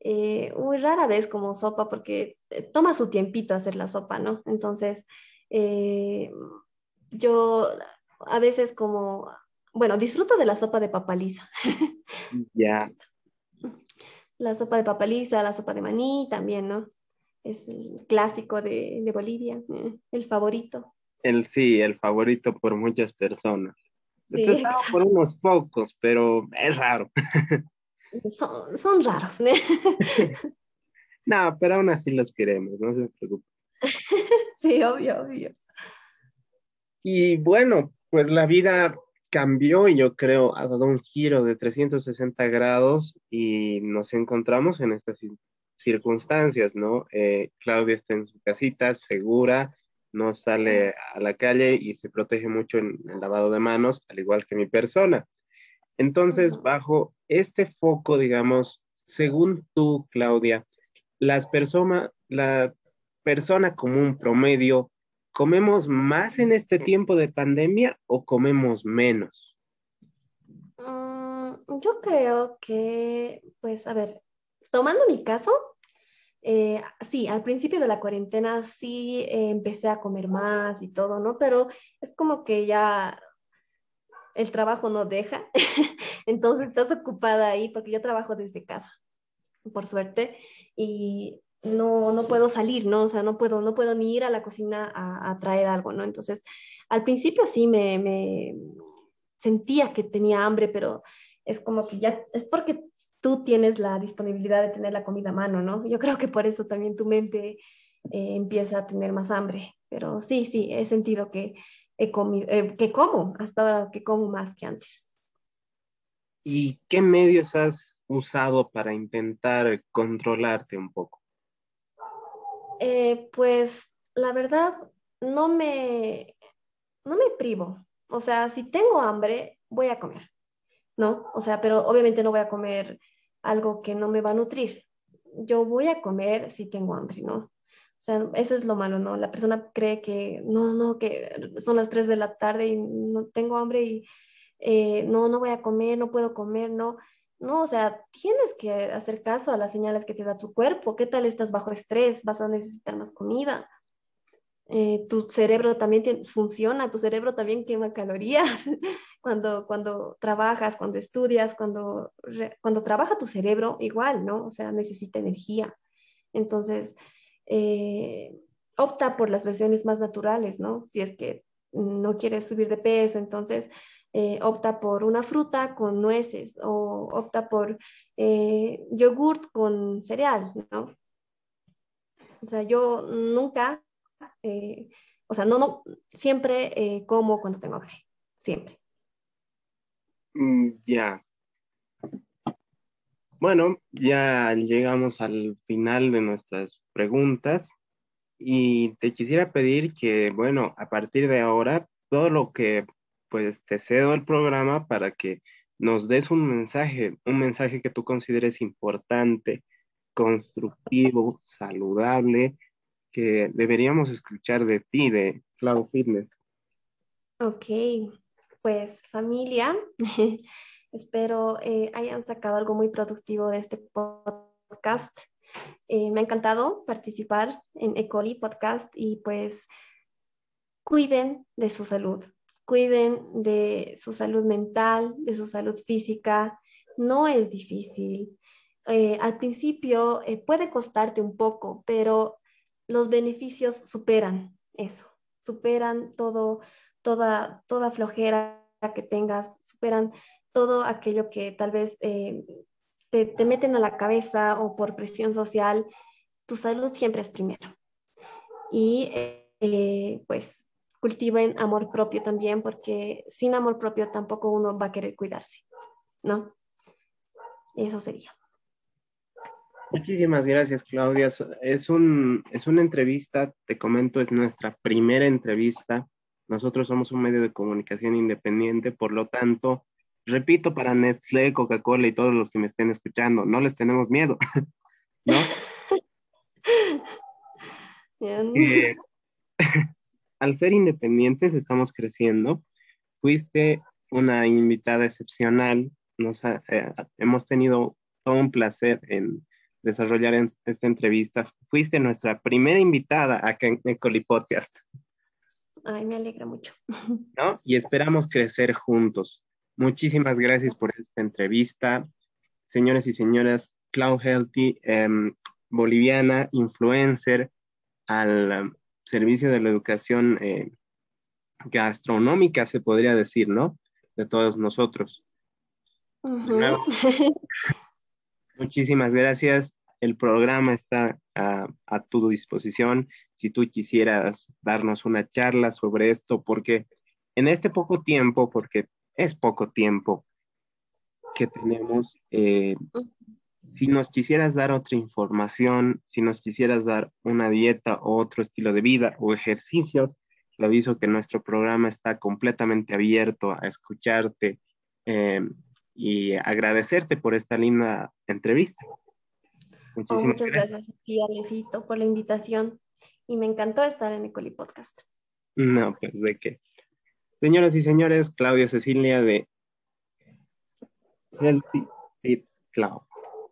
eh, muy rara vez como sopa porque eh, toma su tiempito hacer la sopa, ¿no? Entonces, yo a veces como, bueno, disfruto de la sopa de papaliza. Ya. La sopa de papaliza, la sopa de maní también, ¿no? Es el clásico de, de Bolivia, el favorito. El sí, el favorito por muchas personas. Sí, por unos pocos, pero es raro. Son, raros, ¿no? no, pero aún así los queremos, no se preocupe. sí, obvio, obvio. Y bueno, pues la vida cambió y yo creo ha dado un giro de 360 grados y nos encontramos en estas circunstancias, ¿no? Eh, Claudia está en su casita, segura, no sale a la calle y se protege mucho en el lavado de manos, al igual que mi persona. Entonces, bajo este foco, digamos, según tú, Claudia, las personas, la persona común promedio, ¿comemos más en este tiempo de pandemia o comemos menos? Mm, yo creo que, pues, a ver, tomando mi caso, eh, sí, al principio de la cuarentena sí eh, empecé a comer más y todo, ¿no? Pero es como que ya el trabajo no deja, entonces estás ocupada ahí porque yo trabajo desde casa, por suerte, y no, no puedo salir, ¿no? O sea, no puedo, no puedo ni ir a la cocina a, traer algo, ¿no? Entonces, al principio sí me, me sentía que tenía hambre, pero es como que ya, es porque tú tienes la disponibilidad de tener la comida a mano, ¿no? Yo creo que por eso también tu mente eh, empieza a tener más hambre, pero sí, sí, he sentido que he comido, eh, que como, hasta ahora que como más que antes. ¿Y qué medios has usado para intentar controlarte un poco? Eh, pues la verdad, no me, no me privo. O sea, si tengo hambre, voy a comer, ¿no? O sea, pero obviamente no voy a comer algo que no me va a nutrir. Yo voy a comer si tengo hambre, ¿no? O sea, eso es lo malo, ¿no? La persona cree que no, no, que son las 3 de la tarde y no tengo hambre y eh, no, no voy a comer, no puedo comer, no. No, o sea, tienes que hacer caso a las señales que te da tu cuerpo. ¿Qué tal estás bajo estrés? ¿Vas a necesitar más comida? Eh, tu cerebro también funciona, tu cerebro también quema calorías cuando, cuando trabajas, cuando estudias, cuando, cuando trabaja tu cerebro, igual, ¿no? O sea, necesita energía. Entonces, eh, opta por las versiones más naturales, ¿no? Si es que no quieres subir de peso, entonces eh, opta por una fruta con nueces o opta por eh, yogurt con cereal, ¿no? O sea, yo nunca, o sea, no, no, siempre como cuando tengo hambre, siempre. Mm, ya. Bueno, ya llegamos al final de nuestras preguntas y te quisiera pedir que, bueno, a partir de ahora, todo lo que pues te cedo el programa para que nos des un mensaje, un mensaje que tú consideres importante, constructivo, saludable, que deberíamos escuchar de ti, de Cloud Fitness. Ok, pues familia, Espero eh, hayan sacado algo muy productivo de este podcast. Eh, me ha encantado participar en Ecoli Podcast y pues cuiden de su salud, cuiden de su salud mental, de su salud física. No es difícil. Eh, al principio puede costarte un poco, pero los beneficios superan eso, superan todo, toda, toda flojera que tengas, superan todo aquello que tal vez eh, te, meten a la cabeza o por presión social, tu salud siempre es primero. Y eh, pues cultiven amor propio también, porque sin amor propio tampoco uno va a querer cuidarse, ¿no? Eso sería. Muchísimas gracias, Claudia. Es, un, es una entrevista, te comento, es nuestra primera entrevista. Nosotros somos un medio de comunicación independiente, por lo tanto, repito para Nestlé, Coca-Cola y todos los que me estén escuchando, no les tenemos miedo, ¿no? Eh, al ser independientes estamos creciendo. Fuiste una invitada excepcional. Nos eh, hemos tenido todo un placer en desarrollar esta entrevista. Fuiste nuestra primera invitada acá en Ecoli Podcast. Ay, me alegra mucho. ¿No? Y esperamos crecer juntos. Muchísimas gracias por esta entrevista. Señores y señoras, Cloud Healthy, em, boliviana, influencer al em, servicio de la educación eh, gastronómica, se podría decir, ¿no? De todos nosotros. Muchísimas gracias. El programa está a, tu disposición. Si tú quisieras darnos una charla sobre esto, porque en este poco tiempo, porque es poco tiempo que tenemos. Eh, si nos quisieras dar otra información, si nos quisieras dar una dieta o otro estilo de vida o ejercicios, le aviso que nuestro programa está completamente abierto a escucharte eh, y agradecerte por esta linda entrevista. Oh, muchas gracias, gracias a por la invitación y me encantó estar en Ecoli Podcast. No, pues de qué. Señoras y señores, Claudia Cecilia de Healthy Fit Cloud.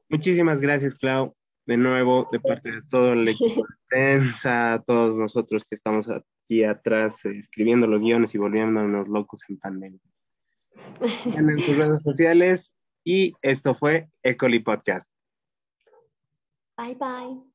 Muchísimas gracias, Clau, de nuevo, de parte de todo el equipo de prensa, todos nosotros que estamos aquí atrás eh, escribiendo los guiones y volviéndonos locos en pandemia. En sus redes sociales y esto fue Ecoli Podcast. Bye bye.